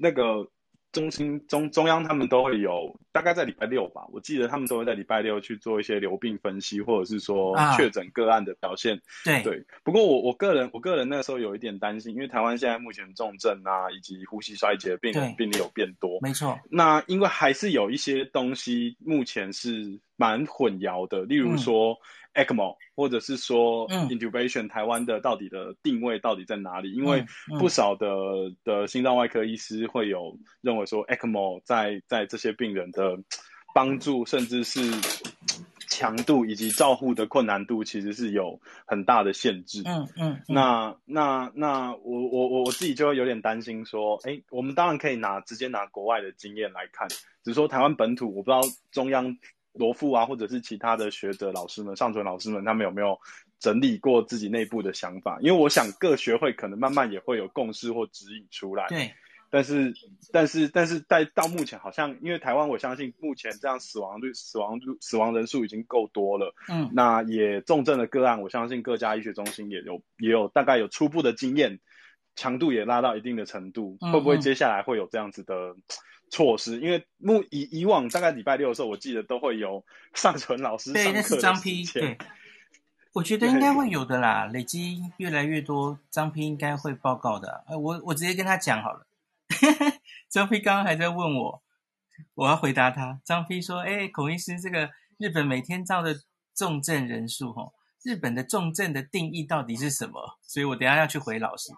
那个。中心中中央他们都会有，大概在礼拜六吧，我记得他们都会在礼拜六去做一些流病分析，或者是说确诊个案的表现。啊、对对。不过我我个人我个人那时候有一点担心，因为台湾现在目前重症啊以及呼吸衰竭的病人病例有变多。没错。那因为还是有一些东西目前是蛮混淆的，例如说。嗯 ECMO，或者是说 intubation，、嗯、台湾的到底的定位到底在哪里？因为不少的、的心脏外科医师会有认为说 ECMO 在在这些病人的帮助，甚至是强度以及照护的困难度，其实是有很大的限制。嗯嗯，嗯。那那那我我我我自己就会有点担心说，哎、欸，我们当然可以拿直接拿国外的经验来看，只是说台湾本土，我不知道中央。罗富啊，或者是其他的学者老师们、上存老师们，他们有没有整理过自己内部的想法？因为我想各学会可能慢慢也会有共识或指引出来。对。但是，但是，但是在到目前，好像因为台湾，我相信目前这样死亡率、死亡率、死亡人数已经够多了。嗯。那也重症的个案，我相信各家医学中心也有也有大概有初步的经验，强度也拉到一定的程度。嗯嗯。会不会接下来会有这样子的？措施，因为目以以往大概礼拜六的时候，我记得都会有尚存老师。对，那是张批。对，我觉得应该会有的啦，累积越来越多，张批应该会报告的。哎，我我直接跟他讲好了。*laughs* 张批刚刚还在问我，我要回答他。张批说：“哎，孔医师，这个日本每天照的重症人数，齁，日本的重症的定义到底是什么？”所以我等一下要去回老师，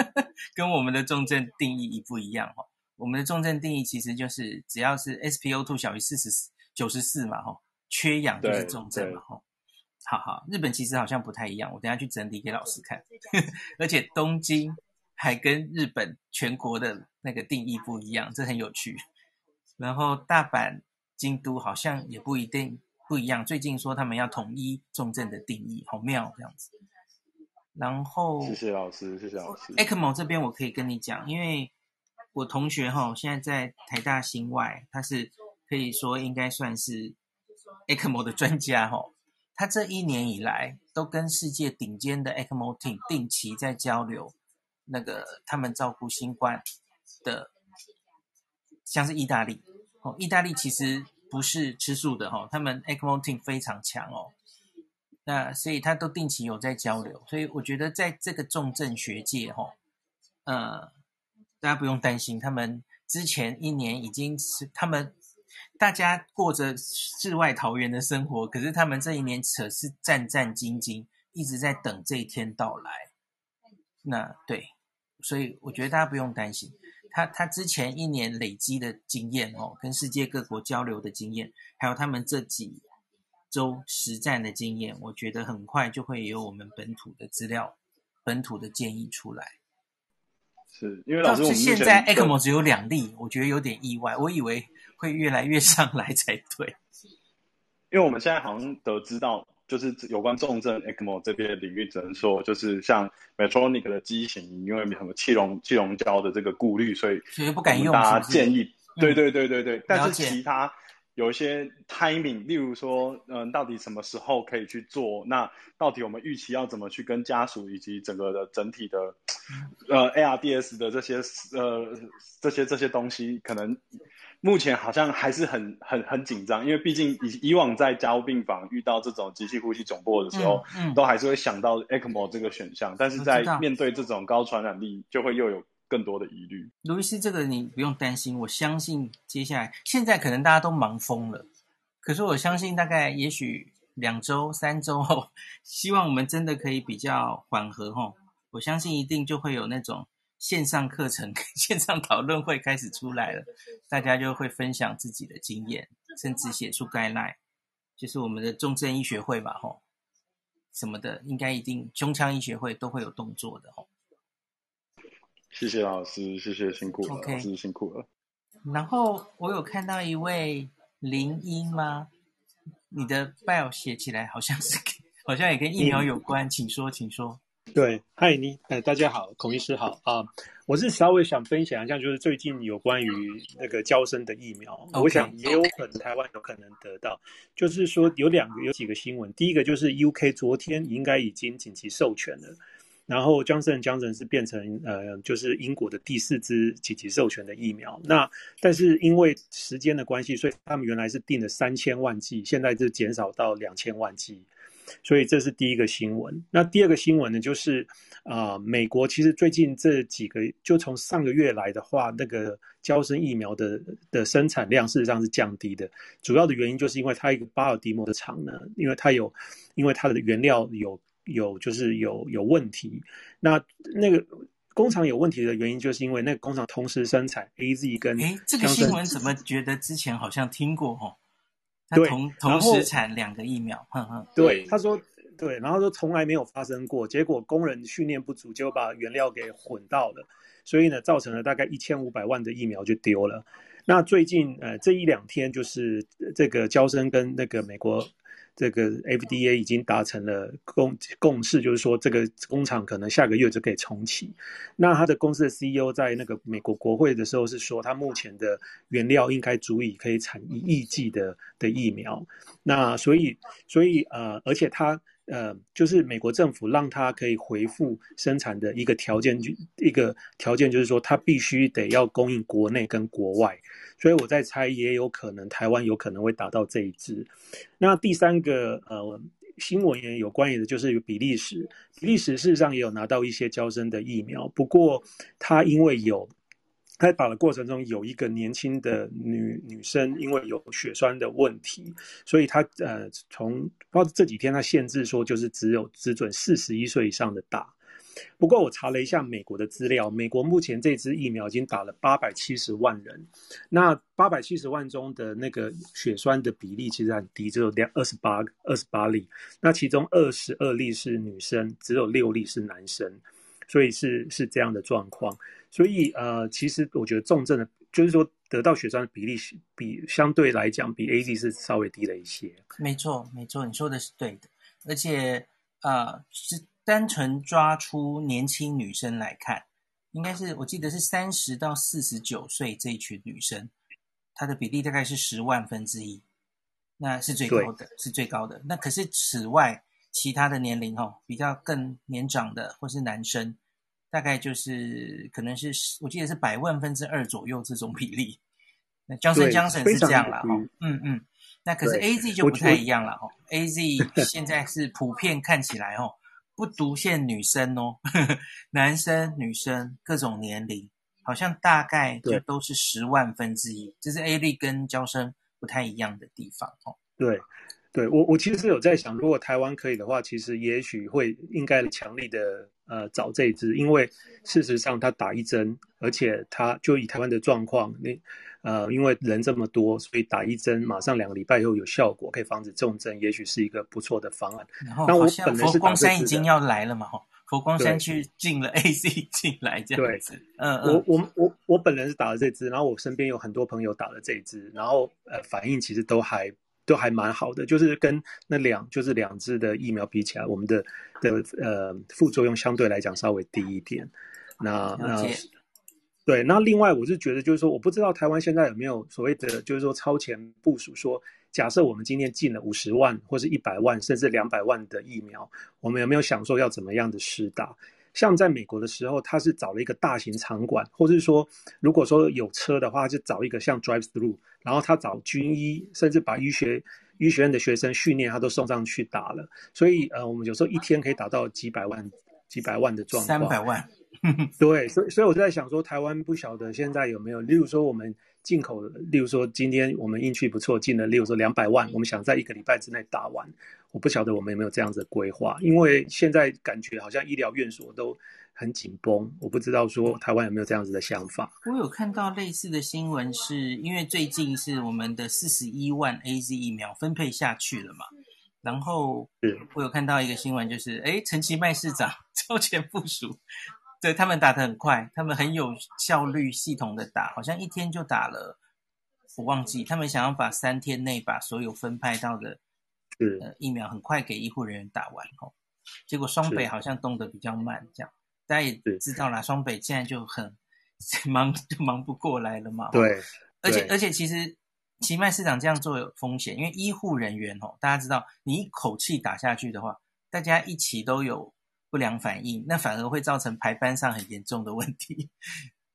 *laughs* 跟我们的重症定义一不一样？齁。我们的重症定义其实就是只要是 SpO2 小于四十四九十四嘛，吼，缺氧就是重症嘛，吼。好好，日本其实好像不太一样，我等下去整理给老师看。而且东京还跟日本全国的那个定义不一样，这很有趣。然后大阪、京都好像也不一定不一样，最近说他们要统一重症的定义，好妙这样子。然后谢谢老师，谢谢老师。ECMO 这边我可以跟你讲，因为。我同学哈，现在在台大心外，他是可以说应该算是 ECMO 的专家哈。他这一年以来都跟世界顶尖的 ECMO team 定期在交流，那个他们照顾新冠的，像是意大利哦，意大利其实不是吃素的哈，他们 ECMO team 非常强哦。那所以他都定期有在交流，所以我觉得在这个重症学界哈，呃。大家不用担心，他们之前一年已经是他们大家过着世外桃源的生活，可是他们这一年可是战战兢兢，一直在等这一天到来。那对，所以我觉得大家不用担心，他他之前一年累积的经验哦，跟世界各国交流的经验，还有他们这几周实战的经验，我觉得很快就会有我们本土的资料、本土的建议出来。是因为老师，我们现在 ECMO 只有两例，我觉得有点意外。我以为会越来越上来才对。因为我们现在好像得知到，就是有关重症 ECMO 这边的领域，只能说就是像 Medtronic 的机型，因为什么气溶气溶胶的这个顾虑，所以所以不敢用。大家建议，对对对对对，但是其他。有一些 timing，例如说，嗯，到底什么时候可以去做？那到底我们预期要怎么去跟家属以及整个的整体的，呃，ARDS 的这些呃这些这些东西，可能目前好像还是很很很紧张，因为毕竟以以往在加护病房遇到这种急性呼吸窘迫的时候，嗯，嗯，都还是会想到 ECMO 这个选项，但是在面对这种高传染力，就会又有。更多的疑虑，卢医师，这个你不用担心。我相信接下来，现在可能大家都忙疯了，可是我相信大概也许两周、三周后，希望我们真的可以比较缓和吼。*laughs* 我相信一定就会有那种线上课程、*laughs* 线上讨论会开始出来了，大家就会分享自己的经验，甚至写出 guideline，就是我们的重症医学会吧吼，什么的，应该一定胸腔医学会都会有动作的吼。谢谢老师，谢谢辛苦了，okay. 老师辛苦了。然后我有看到一位林英吗？你的 bio 写起来好像是，好像也跟疫苗有关，嗯、请说，请说。对，嗨，你，呃，大家好，孔医师好啊。我是稍微想分享一下，就是最近有关于那个交生的疫苗，okay. 我想也有可能台湾有可能得到。Okay. 就是说有两个，有几个新闻，第一个就是 UK 昨天应该已经紧急授权了。然后 Johnson Johnson 是变成呃，就是英国的第四支紧急授权的疫苗。那但是因为时间的关系，所以他们原来是订了三千万剂，现在就减少到两千万剂。所以这是第一个新闻。那第二个新闻呢，就是啊、美国其实最近这几个，就从上个月来的话，那个娇生疫苗的的生产量事实上是降低的。主要的原因就是因为它一个巴尔的摩的厂呢，因为它有，因为它的原料有有就是有有问题。那那个工厂有问题的原因，就是因为那个工厂同时生产 AZ 跟哎，这个新闻怎么觉得之前好像听过哦？对，同同时产两个疫苗，哼哼。对，他说，对，然后说从来没有发生过，结果工人训练不足，就把原料给混到了，所以呢，造成了大概一千五百万的疫苗就丢了。那最近呃这一两天，就是这个交生跟那个美国。这个 FDA 已经达成了共共识，就是说这个工厂可能下个月就可以重启。那他的公司的 CEO 在那个美国国会的时候是说，他目前的原料应该足以可以产一亿剂的的疫苗。那所以所以呃，而且他呃，就是美国政府让他可以恢复生产的一个条件，就一个条件就是说，他必须得要供应国内跟国外。所以我在猜，也有可能台湾有可能会达到这一支。那第三个呃新闻也有关于的，就是有比利时。比利时事实上也有拿到一些娇生的疫苗，不过他因为有他在打的过程中有一个年轻的女女生，因为有血栓的问题，所以他呃从包括这几天他限制说，就是只有只准四十一岁以上的打。不过我查了一下美国的资料，美国目前这支疫苗已经打了八百七十万人，那八百七十万中的那个血栓的比例其实很低，只有两二十八二十八例，那其中二十二例是女生，只有六例是男生，所以是是这样的状况。所以呃，其实我觉得重症的，就是说得到血栓的比例比相对来讲比 AZ 是稍微低了一些。没错，没错，你说的是对的，而且呃是。单纯抓出年轻女生来看，应该是我记得是三十到四十九岁这一群女生，她的比例大概是十万分之一，那是最高的，是最高的。那可是此外，其他的年龄哦，比较更年长的或是男生，大概就是可能是我记得是百万分之二左右这种比例。那 Johnson Johnson 是这样啦，哈，嗯嗯。那可是 AZ 就不太一样了哦，AZ *laughs* 现在是普遍看起来哦。不独限女生哦，呵呵，男生、女生各种年龄，好像大概就都是十万分之一，这是 AZ 跟娇生不太一样的地方哦。对，对我我其实是有在想，如果台湾可以的话，其实也许会应该强力的呃找这一支，因为事实上他打一针，而且他就以台湾的状况，你。呃，因为人这么多，所以打一针马上两个礼拜以后有效果，可以防止重症，也许是一个不错的方案。然后，那我本来是佛光山已经要来了嘛，哈，佛光山去进了 *laughs* A C 进来这样子。嗯嗯，我我我我本人是打了这支，然后我身边有很多朋友打了这支，然后呃反应其实都还都还蛮好的，就是跟那两就是两支的疫苗比起来，我们的的呃副作用相对来讲稍微低一点。那那。对，那另外我是觉得，就是说，我不知道台湾现在有没有所谓的，就是说超前部署，说假设我们今天进了五十万或是一百万甚至两百万的疫苗，我们有没有想说要怎么样的施打？像在美国的时候，他是找了一个大型场馆，或者是说，如果说有车的话，就找一个像 drive through，然后他找军医，甚至把医学医学院的学生训练，他都送上去打了。所以呃，我们有时候一天可以打到几百万、几百万的状况，三百万。*laughs* 对，所以所以我就在想说，台湾不晓得现在有没有，例如说我们进口，例如说今天我们运气不错，进了，例如说两百万，我们想在一个礼拜之内打完，我不晓得我们有没有这样子的规划，因为现在感觉好像医疗院所都很紧绷，我不知道说台湾有没有这样子的想法。我有看到类似的新闻是，是因为最近是我们的四十一万 AZ 疫苗分配下去了嘛，然后我有看到一个新闻，就是哎，陈其迈市长 *laughs* 超前部署。对，他们打得很快，他们很有效率，系统的打，好像一天就打了，我忘记，他们想要把三天内把所有分派到的，呃，疫苗很快给医护人员打完哦。结果双北好像动得比较慢，这样大家也知道啦，双北现在就很 *laughs* 忙，就忙不过来了嘛。对，而且而且其实奇迈市长这样做有风险，因为医护人员哦，大家知道，你一口气打下去的话，大家一起都有。不良反应，那反而会造成排班上很严重的问题。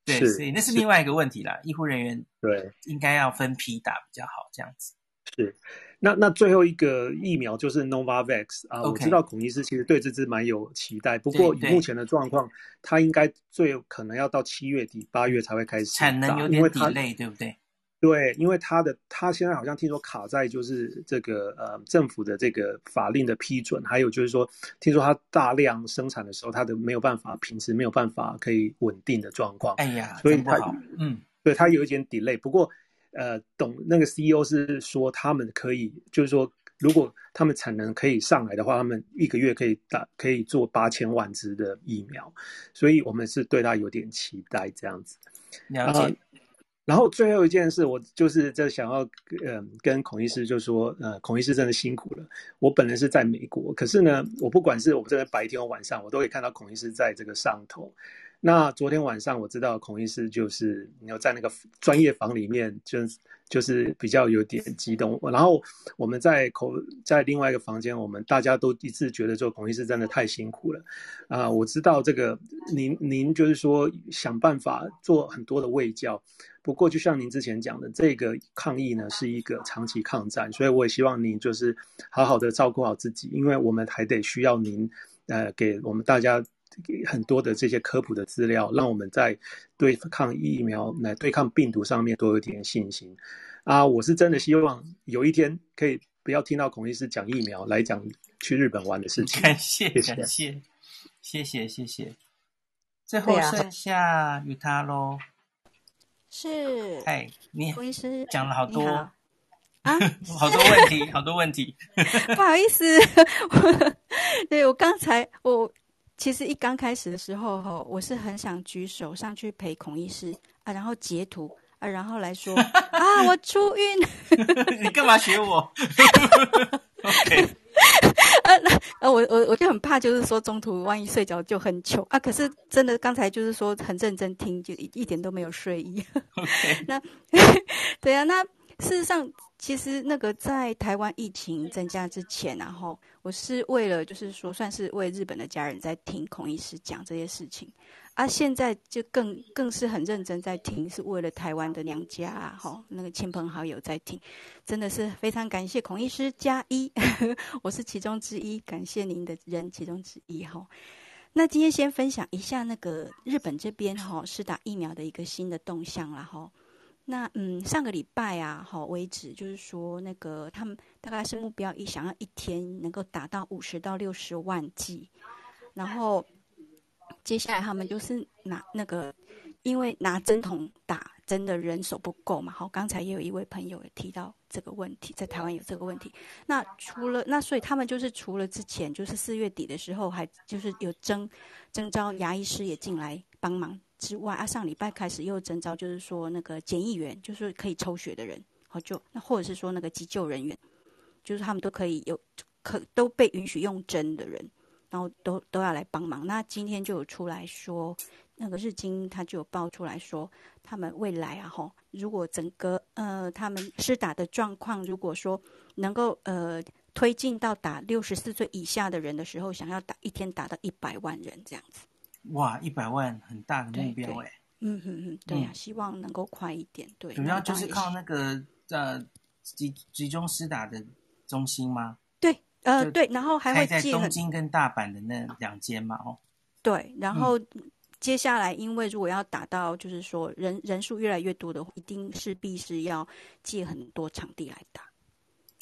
对，所以那是另外一个问题啦。医护人员对应该要分批打比较好，这样子。是，那那最后一个疫苗就是 Novavax 啊我知道孔医师其实对这支蛮有期待，不过以目前的状况，它应该最有可能要到七月底八月才会开始产能有点 delay，对不对？对，因为他的他现在好像听说卡在就是这个呃政府的这个法令的批准，还有就是说听说他大量生产的时候，他的没有办法平时没有办法可以稳定的状况。哎呀，所以它嗯，对它有一点 delay。不过呃，懂那个 CEO 是说他们可以，就是说如果他们产能可以上来的话，他们一个月可以打可以做八千万支的疫苗，所以我们是对他有点期待这样子。了解。呃然后最后一件事，我就是在想要，嗯、跟孔医师就说，呃，孔医师真的辛苦了。我本人是在美国，可是呢，我不管是我们这边白天或晚上，我都可以看到孔医师在这个上头。那昨天晚上我知道孔医师就是你要在那个专业房里面，就就是比较有点激动。然后我们在口在另外一个房间，我们大家都一致觉得说孔医师真的太辛苦了啊、我知道这个您您就是说想办法做很多的卫教，不过就像您之前讲的，这个抗疫呢是一个长期抗战，所以我也希望您就是好好的照顾好自己，因为我们还得需要您呃给我们大家。很多的这些科普的资料，让我们在对抗疫苗、来对抗病毒上面多一点信心啊！我是真的希望有一天可以不要听到孔医师讲疫苗，来讲去日本玩的事情。*laughs* 感谢，感谢，谢谢，谢谢。最后剩下于他喽。是。哎，你孔医师讲了好多啊，*laughs* 好多问题，好多问题。*laughs* 不好意思，我对我刚才我。其实一刚开始的时候，哈，我是很想举手上去陪孔医师啊，然后截图啊，然后来说 *laughs* 啊，我出孕。*laughs* 你干嘛学我？*laughs* OK，啊，我我我就很怕，就是说中途万一睡着就很糗啊。可是真的刚才就是说很认真听，就一一点都没有睡意。OK，那对啊，那。事实上，其实那个在台湾疫情增加之前，然后我是为了，就是说，算是为日本的家人在听孔医师讲这些事情，啊，现在就更更是很认真在听，是为了台湾的娘家啊，哈，那个亲朋好友在听，真的是非常感谢孔医师加一，*laughs* 我是其中之一，感谢您的人其中之一哈。那今天先分享一下那个日本这边哈，是打疫苗的一个新的动向啦哈。那嗯，上个礼拜啊，好为止，就是说那个他们大概是目标一，想要一天能够达到五十到六十万剂，然后接下来他们就是拿那个，因为拿针筒打针的人手不够嘛，好，刚才也有一位朋友也提到这个问题，在台湾有这个问题。那除了那，所以他们就是除了之前就是四月底的时候，还就是有征征召牙医师也进来帮忙。之外啊，上礼拜开始又征召，就是说那个检疫员，就是可以抽血的人，好就那或者是说那个急救人员，就是他们都可以有可都被允许用针的人，然后都都要来帮忙。那今天就有出来说，那个日经他就有爆出来说，他们未来啊吼，如果整个呃他们施打的状况，如果说能够呃推进到打六十四岁以下的人的时候，想要打一天打到一百万人这样子。哇，一百万很大的目标哎，嗯哼哼，对呀、啊嗯，希望能够快一点。对，主要就是靠那个呃集集中施打的中心吗？对，呃对，然后还会在东京跟大阪的那两间嘛，哦，对，然后接下来，因为如果要打到就是说人人数越来越多的话，一定势必是要借很多场地来打。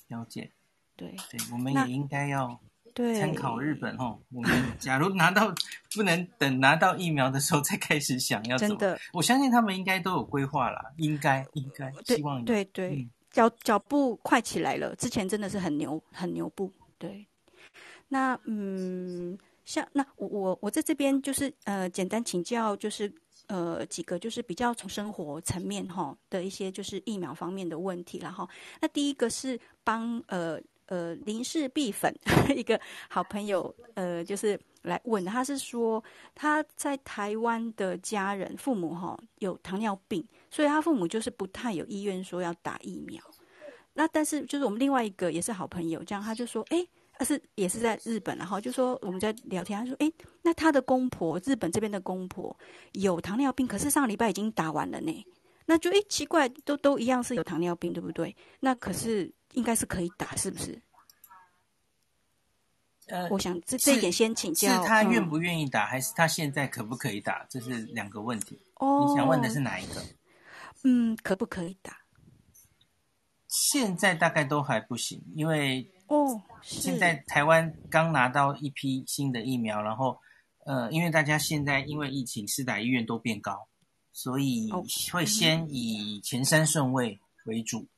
了解，对，对，我们也应该要。对，参考日本哦，我们 *laughs* 假如拿到不能等拿到疫苗的时候再开始想要真的，我相信他们应该都有规划啦，应该应该，希望对对，对、嗯，脚脚步快起来了，之前真的是很牛很牛步，对。那嗯，像那我我我在这边就是呃简单请教，就是呃几个就是比较从生活层面哈的一些就是疫苗方面的问题，然后那第一个是帮呃。呃，林氏碧粉 *laughs* 一个好朋友，呃，就是来问，他是说他在台湾的家人父母哈有糖尿病，所以他父母就是不太有意愿说要打疫苗。那但是就是我们另外一个也是好朋友，这样他就说，哎，他是也是在日本，然后就说我们在聊天，他说：“哎，那他的公婆，日本这边的公婆有糖尿病，可是上礼拜已经打完了呢。那就诶奇怪，都都一样是有糖尿病，对不对？那可是应该是可以打，是不是？呃，我想这这一点先请教，是他愿不愿意打，嗯、还是他现在可不可以打？这是两个问题。哦，你想问的是哪一个？嗯，可不可以打？现在大概都还不行，因为哦，现在台湾刚拿到一批新的疫苗，然后呃，因为大家现在因为疫情，施打医院都变高，所以会先以前三顺位为主，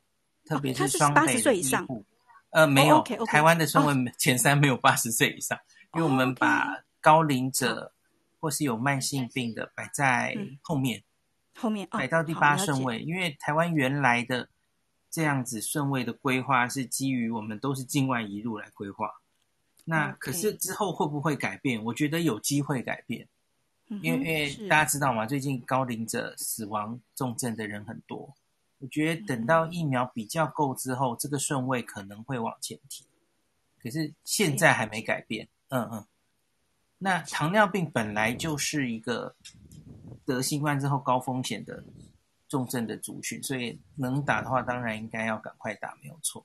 特别是双北的医护。呃，没有，台湾的顺位前三没有八十岁以上，因为我们把高龄者或是有慢性病的摆在后面，后面摆到第八顺位，因为台湾原来的这样子顺位的规划是基于我们都是境外移入来规划，那可是之后会不会改变？我觉得有机会改变，因为因为大家知道吗？最近高龄者死亡重症的人很多。我觉得等到疫苗比较够之后，这个顺位可能会往前提，可是现在还没改变。嗯嗯。那糖尿病本来就是一个得新冠之后高风险的重症的族群，所以能打的话，当然应该要赶快打，没有错。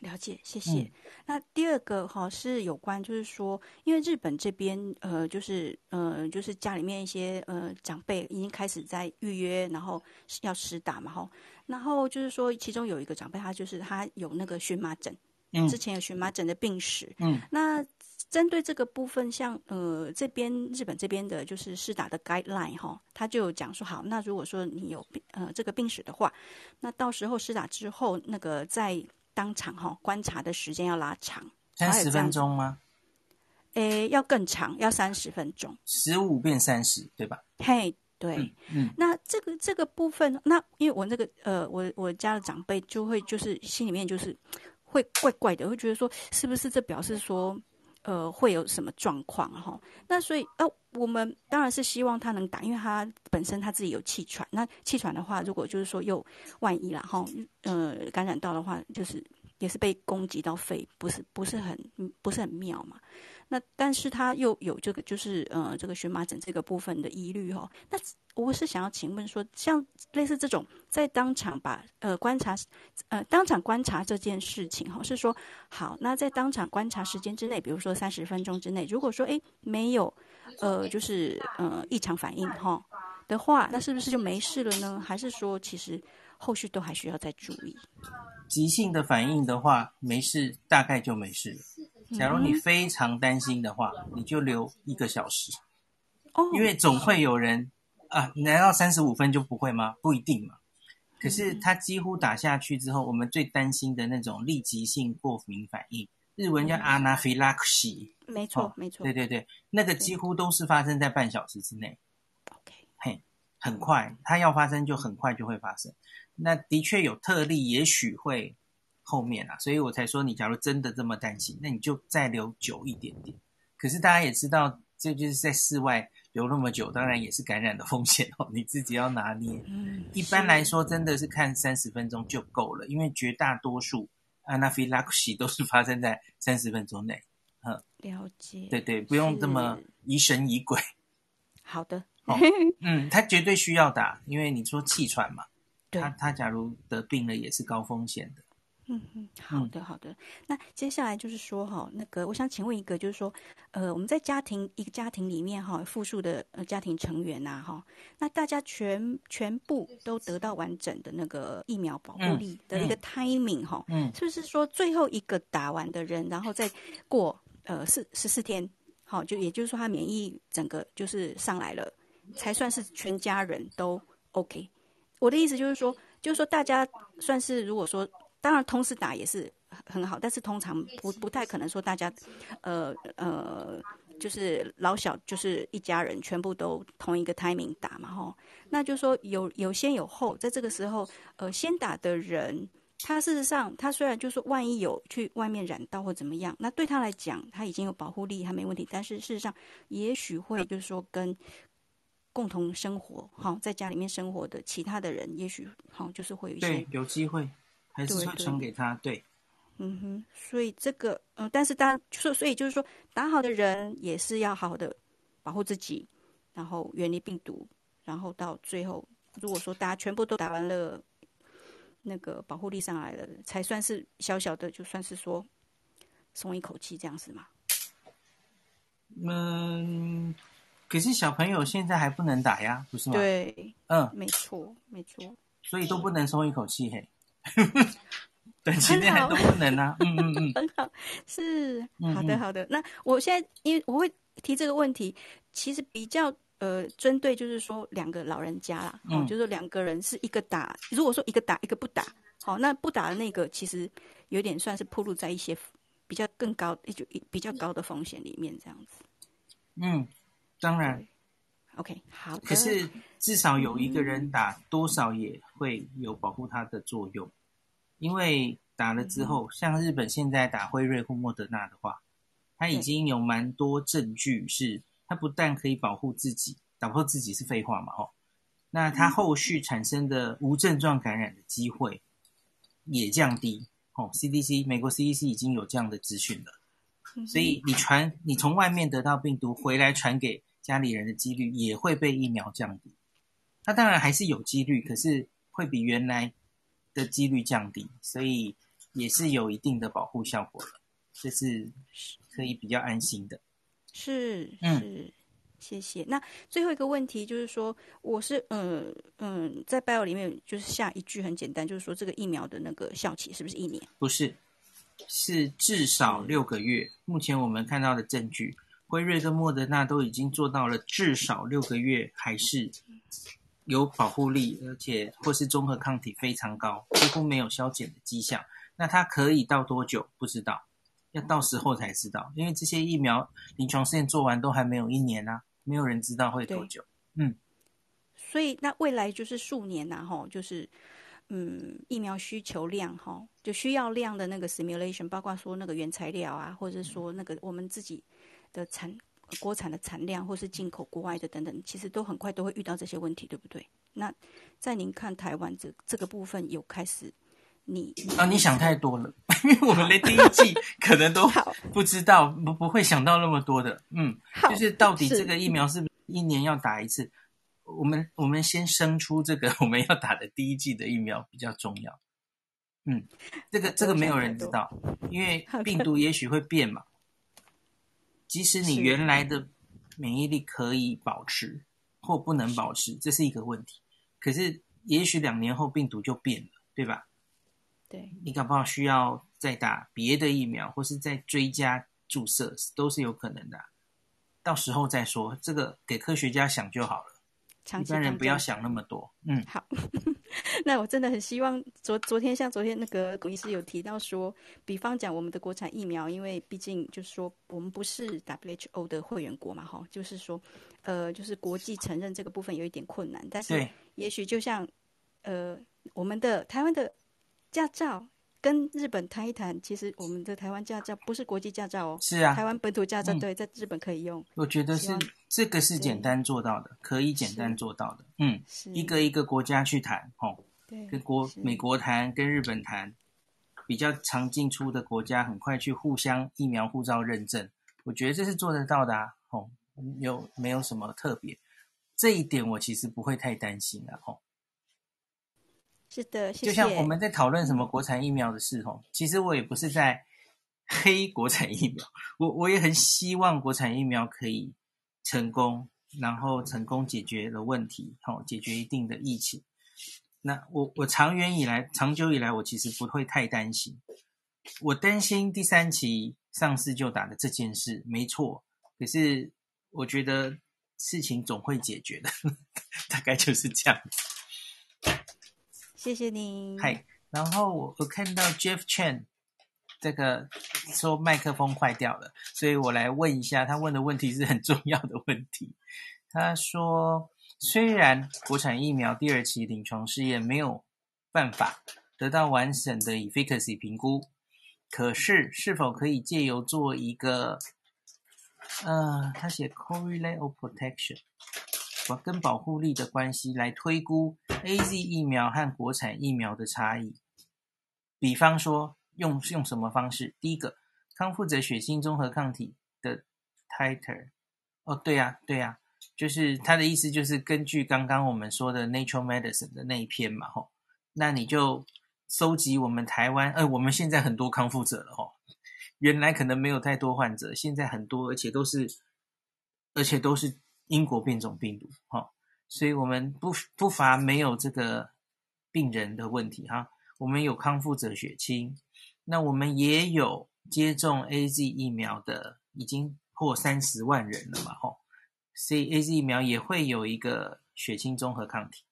了解，谢谢。嗯、那第二个哈是有关，就是说，因为日本这边呃，就是呃，就是家里面一些呃长辈已经开始在预约，然后要施打嘛哈。然后就是说，其中有一个长辈，他就是他有那个荨麻疹，嗯，之前有荨麻疹的病史，嗯。那针对这个部分，像呃这边日本这边的就是施打的 guideline 哈，他就有讲说，好，那如果说你有病呃这个病史的话，那到时候施打之后，那个在当场哈观察的时间要拉长，三十分钟吗？诶，要更长，要三十分钟，十五变三十，对吧？嘿，对，嗯，嗯，那这个这个部分，那因为我那个呃，我我家的长辈就会就是心里面就是会怪怪的，会觉得说是不是这表示说呃会有什么状况哈？那所以呃，我们当然是希望他能打，因为他本身他自己有气喘，那气喘的话，如果就是说又万一了哈，呃，感染到的话，就是。也是被攻击到肺，不是不是很不是很妙嘛？那但是他又有这个就是呃这个荨麻疹这个部分的疑虑哈。那我是想要请问说，像类似这种在当场把呃观察呃当场观察这件事情哈，是说好，那在当场观察时间之内，比如说三十分钟之内，如果说诶没有呃就是呃异常反应哈的话，那是不是就没事了呢？还是说其实后续都还需要再注意？急性的反应的话，没事，大概就没事了。假如你非常担心的话，你就留一个小时。哦，因为总会有人啊，你来到三十五分就不会吗？不一定嘛。可是他几乎打下去之后，我们最担心的那种立即性过敏反应，日文叫阿那菲拉克西。没错，没错。对对对，那个几乎都是发生在半小时之内。OK，嘿，很快，它要发生就很快就会发生。那的确有特例，也许会后面啊，所以我才说，你假如真的这么担心，那你就再留久一点点。可是大家也知道，这就是在室外留那么久，当然也是感染的风险哦，你自己要拿捏。嗯，一般来说，真的是看三十分钟就够了，因为绝大多数阿那菲拉克西都是发生在三十分钟内。嗯，了解。对对，不用这么疑神疑鬼。好的。哦，嗯，他绝对需要打，因为你说气喘嘛。对他他假如得病了也是高风险的。嗯嗯，好的好的。那接下来就是说哈，那个我想请问一个，就是说，呃，我们在家庭一个家庭里面哈，复数的呃家庭成员呐哈，那大家全全部都得到完整的那个疫苗保护力的一个 timing 哈，嗯，是不是说最后一个打完的人，然后再过呃四十四天，好，就也就是说他免疫整个就是上来了，才算是全家人都 OK。我的意思就是说，就是说大家算是，如果说当然同时打也是很好，但是通常不不太可能说大家，呃呃，就是老小就是一家人全部都同一个 timing 打嘛吼，那就是说有有先有后，在这个时候，呃，先打的人，他事实上他虽然就是说万一有去外面染到或怎么样，那对他来讲他已经有保护力，还没问题，但是事实上也许会就是说跟。共同生活，好，在家里面生活的其他的人，也许好，就是会有一些对有机会，还是会传给他，对，对，嗯哼，所以这个，嗯，但是当然，所所以就是说，打好的人也是要好好的保护自己，然后远离病毒，然后到最后，如果说大家全部都打完了，那个保护力上来了，才算是小小的，就算是说松一口气这样子嘛。嗯，可是小朋友现在还不能打呀，不是吗？对，嗯，没错，没错，所以都不能松一口气嘿。*laughs* 短期内还都不能啊，*laughs* 嗯嗯嗯，很好，是好的好的。那我现在因为我会提这个问题，其实比较呃针对就是说两个老人家啦，哦，就是两个人是一个打，如果说一个打一个不打，好，那不打的那个其实有点算是暴露在一些比较更高就比较高的风险里面这样子。嗯，当然，OK，好。可是至少有一个人打，多少也会有保护他的作用。因为打了之后，像日本现在打辉瑞或莫德纳的话，他已经有蛮多证据是，他不但可以保护自己，保护自己是废话嘛，吼，那他后续产生的无症状感染的机会也降低，哦，CDC 美国 CDC 已经有这样的资讯了，所以你传你从外面得到病毒回来传给家里人的几率也会被疫苗降低，那当然还是有几率，可是会比原来。的几率降低，所以也是有一定的保护效果了，这是可以比较安心的。是，嗯，谢谢。那最后一个问题就是说，我是嗯嗯，在 bio 里面就是下一句很简单，就是说这个疫苗的那个效期是不是一年？不是，是至少六个月。目前我们看到的证据，辉瑞跟莫德纳都已经做到了至少六个月，还是。有保护力，而且或是中和抗体非常高，几乎没有消减的迹象。那它可以到多久？不知道，要到时候才知道。因为这些疫苗临床试验做完都还没有一年啊，没有人知道会多久。嗯，所以那未来就是数年呐，吼，就是嗯，疫苗需求量哈，就需要量的那个 simulation，包括说那个原材料啊，或者说那个我们自己的产。国产的产量，或是进口国外的等等，其实都很快都会遇到这些问题，对不对？那在您看台湾这这个部分有开始你，你啊，你想太多了，*laughs* 因为我们连第一季可能都不知道，不不会想到那么多的。嗯，就是到底这个疫苗是不是一年要打一次？我们我们先生出这个 *laughs* 我们要打的第一季的疫苗比较重要。嗯，这个这个没有人知道，因为病毒也许会变嘛。即使你原来的免疫力可以保持或不能保持，这是一个问题。可是也许两年后病毒就变了，对吧？对，你搞不好需要再打别的疫苗，或是再追加注射，都是有可能的。到时候再说，这个给科学家想就好了。一般人不要想那么多。嗯，好。*laughs* *laughs* 那我真的很希望昨昨天像昨天那个龚医师有提到说，比方讲我们的国产疫苗，因为毕竟就是说我们不是 WHO 的会员国嘛，哈，就是说，呃，就是国际承认这个部分有一点困难。但是也许就像呃我们的台湾的驾照跟日本谈一谈，其实我们的台湾驾照不是国际驾照哦，是啊，台湾本土驾照对，在日本可以用。我觉得是这个是简单做到的，可以简单做到的。嗯，一个一个国家去谈，吼，对，跟国美国谈，跟日本谈，比较常进出的国家，很快去互相疫苗护照认证，我觉得这是做得到的啊，吼，有没有什么特别？这一点我其实不会太担心的，哦。是的，谢谢。就像我们在讨论什么国产疫苗的事吼，其实我也不是在黑国产疫苗，我我也很希望国产疫苗可以成功，然后成功解决了问题，吼，解决一定的疫情。那我我长远以来，长久以来，我其实不会太担心。我担心第三期上市就打的这件事，没错。可是我觉得事情总会解决的，*laughs* 大概就是这样。谢谢你。嗨，然后我我看到 Jeff Chen 这个说麦克风坏掉了，所以我来问一下，他问的问题是很重要的问题。他说，虽然国产疫苗第二期临床试验没有办法得到完整的 efficacy 评估，可是是否可以借由做一个，呃，他写 correlate of protection 我。跟保护力的关系来推估 AZ 疫苗和国产疫苗的差异。比方说，用用什么方式？第一个，康复者血清综合抗体的 titer。哦，对呀，对呀，就是他的意思，就是根据刚刚我们说的 Nature Medicine 的那一篇嘛，吼，那你就收集我们台湾，呃，我们现在很多康复者了，吼，原来可能没有太多患者，现在很多，而且都是，而且都是英国变种病毒，哈，所以我们不不乏没有这个病人的问题，哈，我们有康复者血清，那我们也有接种 AZ 疫苗的，已经。破三十万人了嘛，吼，所以 AZ 疫苗也会有一个血清综合抗体。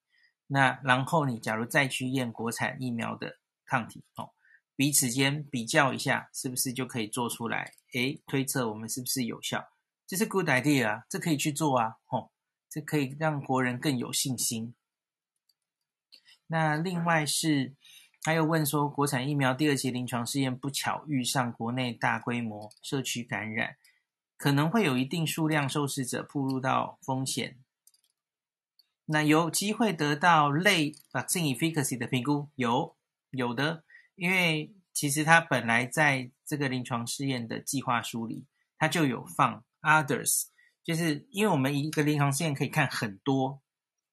那然后你假如再去验国产疫苗的抗体，哦，彼此间比较一下，是不是就可以做出来？诶，推测我们是不是有效？这是 good idea 啊，这可以去做啊，吼，这可以让国人更有信心。那另外是还有问说，国产疫苗第二期临床试验不巧遇上国内大规模社区感染。可能会有一定数量受试者暴露到风险，那有机会得到类 vaccine efficacy 的评估，有有的，因为其实它本来在这个临床试验的计划书里，它就有放 others，就是因为我们一个临床试验可以看很多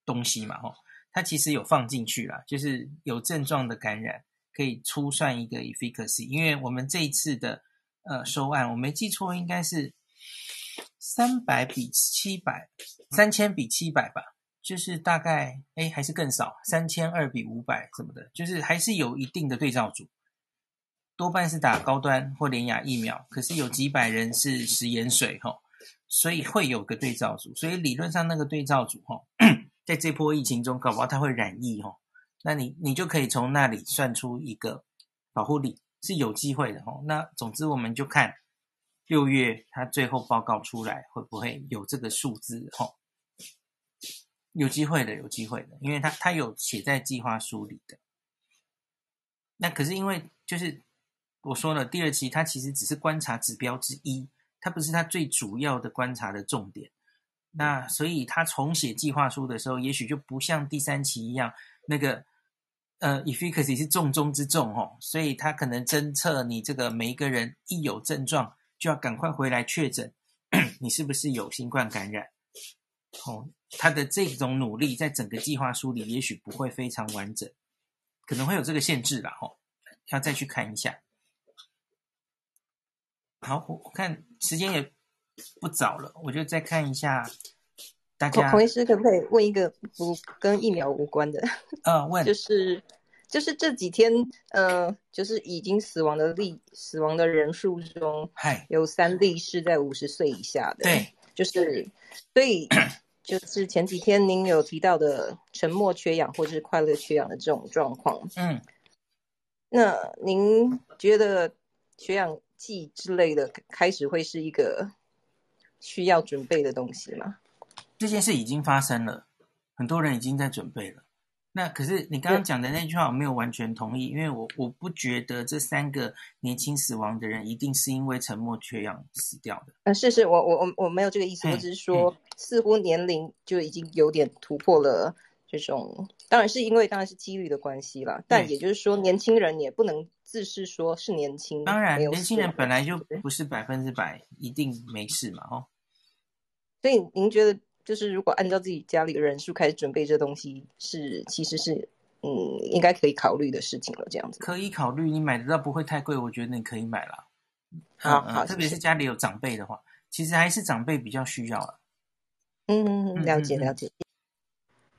东西嘛，吼，它其实有放进去啦，就是有症状的感染可以初算一个 efficacy，因为我们这一次的呃收案，我没记错应该是。三百比七百，三千比七百吧，就是大概哎，还是更少，三千二比五百什么的，就是还是有一定的对照组，多半是打高端或联亚疫苗，可是有几百人是食盐水哈，所以会有个对照组，所以理论上那个对照组哈，在这波疫情中搞不好它会染疫哦，那你你就可以从那里算出一个保护力是有机会的哈，那总之我们就看。六月他最后报告出来会不会有这个数字？吼，有机会的，有机会的，因为他他有写在计划书里的。那可是因为就是我说了，第二期它其实只是观察指标之一，它不是它最主要的观察的重点。那所以他重写计划书的时候，也许就不像第三期一样，那个呃，efficacy 是重中之重哦，所以他可能侦测你这个每一个人一有症状。就要赶快回来确诊，*coughs* 你是不是有新冠感染？哦，他的这种努力在整个计划书里也许不会非常完整，可能会有这个限制啦。哦，要再去看一下。好，我看时间也不早了，我就再看一下大家。孔医师可不可以问一个不跟疫苗无关的？嗯，问 *laughs* 就是。就是这几天，呃，就是已经死亡的例，死亡的人数中，有三例是在五十岁以下的。对，就是，所以 *clears throat* 就是前几天您有提到的沉默缺氧或者是快乐缺氧的这种状况。嗯，那您觉得缺氧剂之类的开始会是一个需要准备的东西吗？这件事已经发生了，很多人已经在准备了。那可是你刚刚讲的那句话，我没有完全同意，因为我我不觉得这三个年轻死亡的人一定是因为沉默缺氧死掉的。嗯，是是，我我我我没有这个意思，我只是说，似乎年龄就已经有点突破了这种，当然是因为当然是几率的关系啦，但也就是说，年轻人也不能自视说是年轻。当然，年轻人本来就不是百分之百一定没事嘛，哦。所以您觉得？就是如果按照自己家里的人数开始准备这东西，是其实是嗯应该可以考虑的事情了。这样子可以考虑，你买得到不会太贵，我觉得你可以买了。好好，特别是家里有长辈的话，其实还是长辈比较需要了。嗯，了解了解。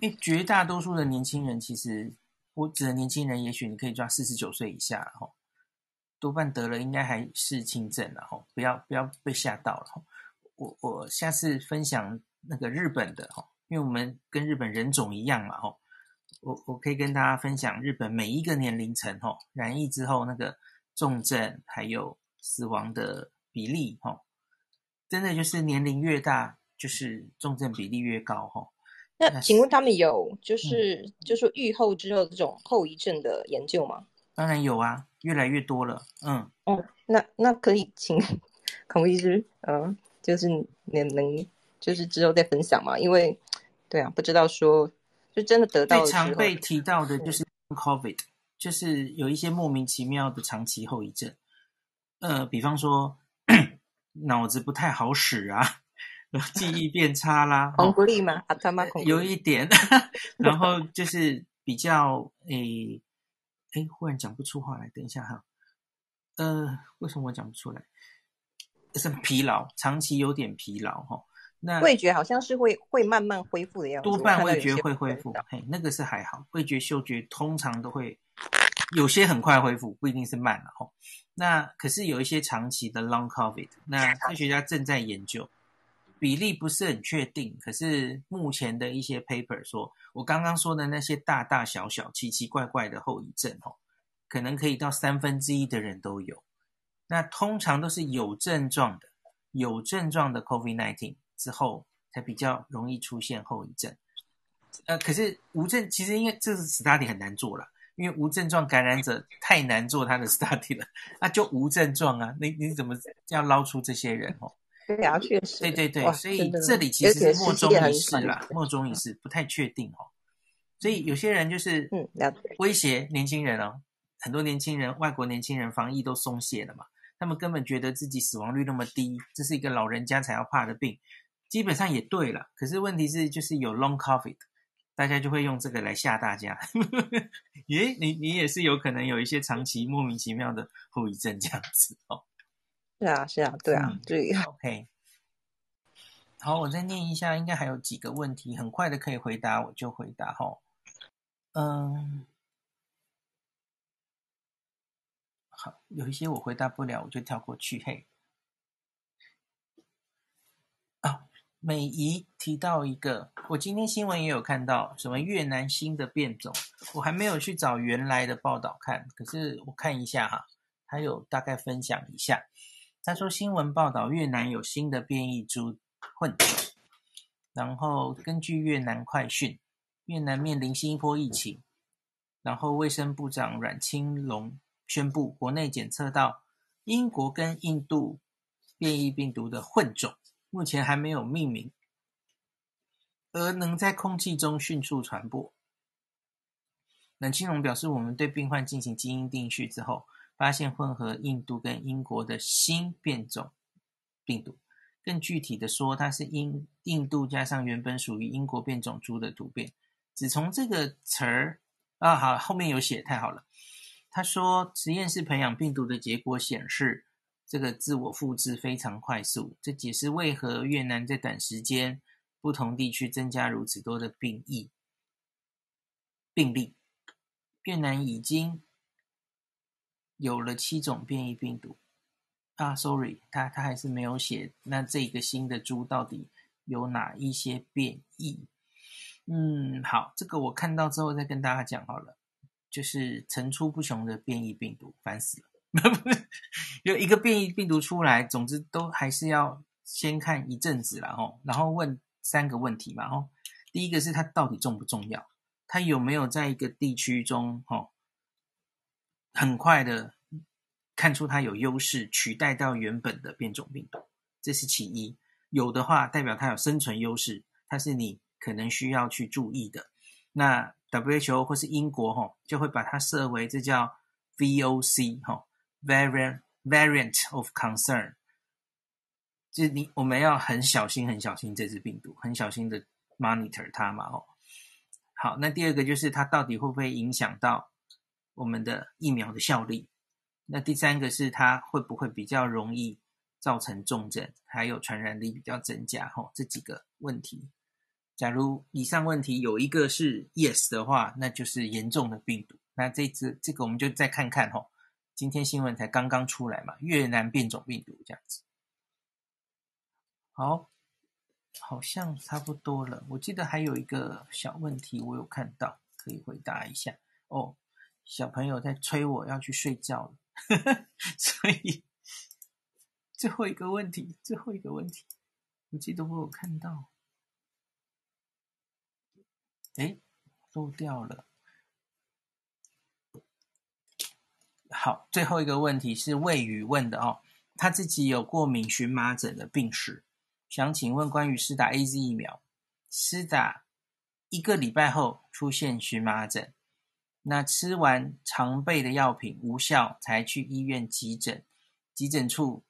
因为绝大多数的年轻人，其实我指的年轻人，也许你可以抓四十九岁以下，然后多半得了应该还是轻症，然后不要不要被吓到了。我我下次分享。那个日本的哈，因为我们跟日本人种一样嘛哈，我我可以跟大家分享日本每一个年龄层哈，染疫之后那个重症还有死亡的比例哈，真的就是年龄越大，就是重症比例越高哈。那请问他们有就是、嗯、就是愈后之后这种后遗症的研究吗？当然有啊，越来越多了。嗯哦，那那可以请 *laughs* 孔医师，嗯，就是你能。就是之后再分享嘛，因为，对啊，不知道说就真的得到。最常被提到的就是 COVID，、嗯、就是有一些莫名其妙的长期后遗症，呃，比方说脑子不太好使啊，记忆变差啦，*laughs* 红不利吗？啊，他妈，有一点，*laughs* 然后就是比较诶诶，忽然讲不出话来，等一下哈，呃，为什么我讲不出来？是疲劳，长期有点疲劳哈。那味觉好像是会会慢慢恢复的样子，多半味觉会恢复。嘿，那个是还好，味觉、嗅觉通常都会有些很快恢复，不一定是慢了哈。那可是有一些长期的 long COVID，那科学家正在研究，比例不是很确定。可是目前的一些 paper 说，我刚刚说的那些大大小小、奇奇怪怪的后遗症哦，可能可以到三分之一的人都有。那通常都是有症状的，有症状的 COVID-19。之后才比较容易出现后遗症，呃，可是无症其实因为这是 study 很难做了，因为无症状感染者太难做他的 study 了，那就无症状啊，你你怎么要捞出这些人哦？对啊，确实，对对对，所以这里其实是莫衷一是啦，莫衷一是，不太确定哦。所以有些人就是嗯，威胁年轻人哦，很多年轻人，外国年轻人防疫都松懈了嘛，他们根本觉得自己死亡率那么低，这是一个老人家才要怕的病。基本上也对了，可是问题是，就是有 long COVID，大家就会用这个来吓大家。*laughs* 耶，你你也是有可能有一些长期莫名其妙的后遗症这样子哦。*laughs* 是啊，是啊，对啊，对、嗯。OK，好，我再念一下，应该还有几个问题，很快的可以回答，我就回答哈。嗯，有一些我回答不了，我就跳过去。嘿。啊美仪提到一个，我今天新闻也有看到，什么越南新的变种，我还没有去找原来的报道看，可是我看一下哈，他有大概分享一下。他说新闻报道越南有新的变异株混种，然后根据越南快讯，越南面临新一波疫情，然后卫生部长阮青龙宣布，国内检测到英国跟印度变异病毒的混种。目前还没有命名，而能在空气中迅速传播。冷清龙表示，我们对病患进行基因定序之后，发现混合印度跟英国的新变种病毒。更具体的说，它是英印度加上原本属于英国变种株的突变。只从这个词儿啊，好，后面有写，太好了。他说，实验室培养病毒的结果显示。这个自我复制非常快速，这解释为何越南在短时间不同地区增加如此多的病疫病例。越南已经有了七种变异病毒啊，sorry，他他还是没有写。那这个新的株到底有哪一些变异？嗯，好，这个我看到之后再跟大家讲好了。就是层出不穷的变异病毒，烦死了。*laughs* 有一个变异病毒出来，总之都还是要先看一阵子了吼，然后问三个问题嘛吼。第一个是它到底重不重要？它有没有在一个地区中吼，很快的看出它有优势，取代到原本的变种病毒？这是其一。有的话，代表它有生存优势，它是你可能需要去注意的。那 WHO 或是英国吼，就会把它设为这叫 VOC 吼。Variant variant of concern，就是你我们要很小心、很小心这只病毒，很小心的 monitor 它嘛。哦，好，那第二个就是它到底会不会影响到我们的疫苗的效力？那第三个是它会不会比较容易造成重症，还有传染力比较增加？哦，这几个问题，假如以上问题有一个是 yes 的话，那就是严重的病毒。那这次这个我们就再看看哦。今天新闻才刚刚出来嘛，越南变种病毒这样子。好，好像差不多了。我记得还有一个小问题，我有看到，可以回答一下。哦，小朋友在催我要去睡觉了，*laughs* 所以最后一个问题，最后一个问题，我记得我有看到，诶，漏掉了。好，最后一个问题是魏宇问的哦，他自己有过敏荨麻疹的病史，想请问关于施打 AZ 疫苗，施打一个礼拜后出现荨麻疹，那吃完常备的药品无效，才去医院急诊，急诊处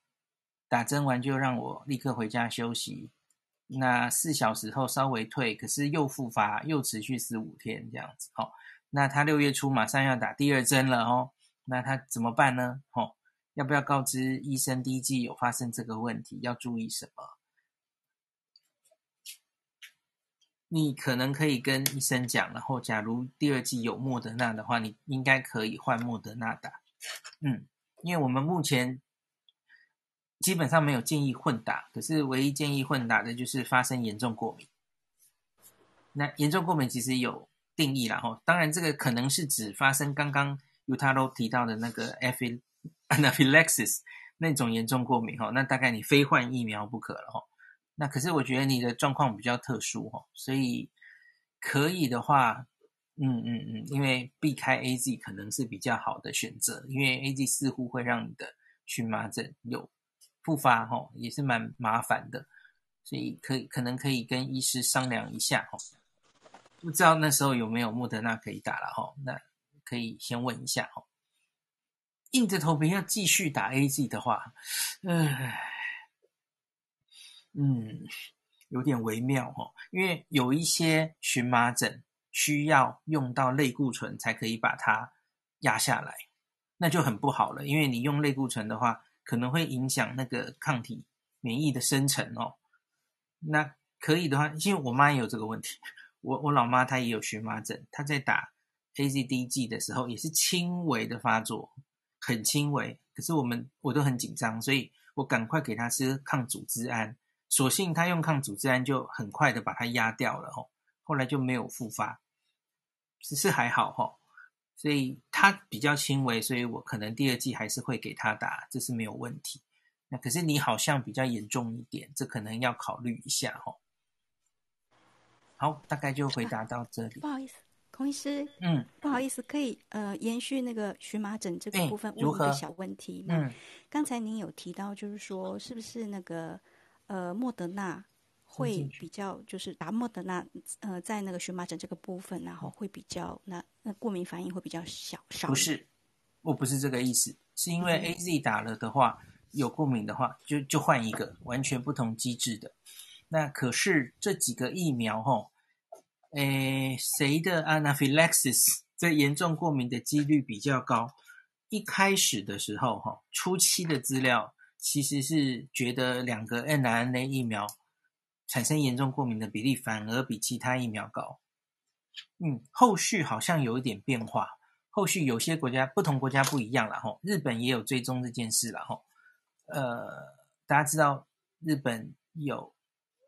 打针完就让我立刻回家休息。那四小时后稍微退，可是又复发，又持续十五天这样子。哦，那他六月初马上要打第二针了哦，那他怎么办呢？哦，要不要告知医生第一季有发生这个问题，要注意什么？你可能可以跟医生讲，然后假如第二季有莫德纳的话，你应该可以换莫德纳打。嗯，因为我们目前。基本上没有建议混打，可是唯一建议混打的就是发生严重过敏。那严重过敏其实有定义啦，吼，当然这个可能是指发生刚刚 Utaro 提到的那个 *laughs* Anaphylaxis 那种严重过敏，吼，那大概你非换疫苗不可了，吼。那可是我觉得你的状况比较特殊，吼，所以可以的话，嗯嗯嗯，因为避开 AZ 可能是比较好的选择，因为 AZ 似乎会让你的荨麻疹有。复发吼也是蛮麻烦的，所以可以可能可以跟医师商量一下吼，不知道那时候有没有莫德纳可以打了吼，那可以先问一下吼。硬着头皮要继续打 AZ 的话，唉，嗯，有点微妙吼，因为有一些荨麻疹需要用到类固醇才可以把它压下来，那就很不好了，因为你用类固醇的话。可能会影响那个抗体免疫的生成哦。那可以的话，因为我妈也有这个问题，我我老妈她也有荨麻疹，她在打 AZDG 的时候也是轻微的发作，很轻微。可是我们我都很紧张，所以我赶快给她吃抗组织胺，所幸她用抗组织胺就很快的把它压掉了哦，后来就没有复发，只是还好哈。所以他比较轻微，所以我可能第二季还是会给他打，这是没有问题。那可是你好像比较严重一点，这可能要考虑一下哈。好，大概就回答到这里。不好意思，孔医师，嗯，不好意思，可以呃延续那个荨麻疹这个部分问一个小问题。嗯，刚才您有提到，就是说是不是那个呃莫德纳？会比较就是达莫德纳，呃，在那个荨麻疹这个部分，然后会比较那那过敏反应会比较小少。不是，我不是这个意思，是因为 AZ 打了的话，嗯、有过敏的话，就就换一个完全不同机制的。那可是这几个疫苗吼，诶，谁的 Anaphylaxis *laughs* 这严重过敏的几率比较高？一开始的时候哈，初期的资料其实是觉得两个 mRNA 疫苗。产生严重过敏的比例反而比其他疫苗高，嗯，后续好像有一点变化。后续有些国家不同国家不一样了吼，日本也有追踪这件事了吼。呃，大家知道日本有，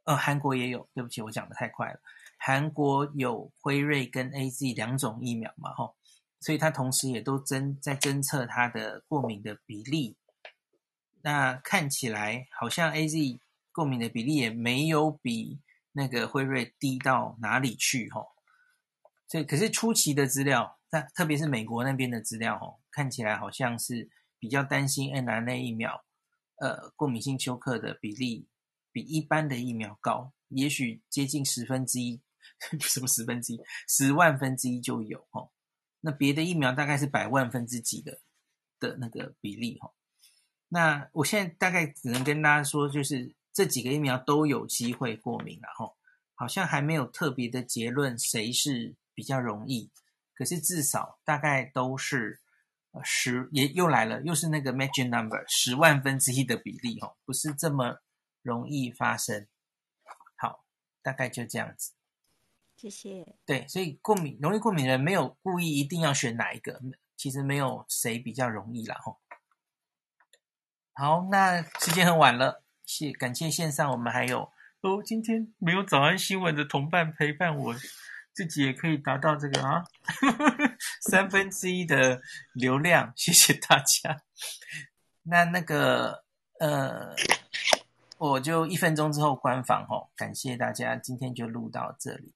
呃，韩国也有。对不起，我讲得太快了。韩国有辉瑞跟 AZ 两种疫苗嘛吼，所以它同时也都侦在侦测它的过敏的比例。那看起来好像 AZ。过敏的比例也没有比那个辉瑞低到哪里去吼，所以可是初期的资料，那特别是美国那边的资料吼，看起来好像是比较担心 mRNA 疫苗，呃，过敏性休克的比例比一般的疫苗高，也许接近十分之一，*laughs* 什么十分之一，十万分之一就有吼，那别的疫苗大概是百万分之几的的那个比例吼，那我现在大概只能跟大家说就是。这几个疫苗都有机会过敏，然后好像还没有特别的结论谁是比较容易，可是至少大概都是呃十，也又来了，又是那个 magic number 十万分之一的比例哦，不是这么容易发生。好，大概就这样子。谢谢。对，所以过敏容易过敏的人没有故意一定要选哪一个，其实没有谁比较容易啦吼。好，那时间很晚了。谢感谢线上我们还有哦，今天没有早安新闻的同伴陪伴我，自己也可以达到这个啊 *laughs* 三分之一的流量，谢谢大家。那那个呃，我就一分钟之后关房吼，感谢大家，今天就录到这里。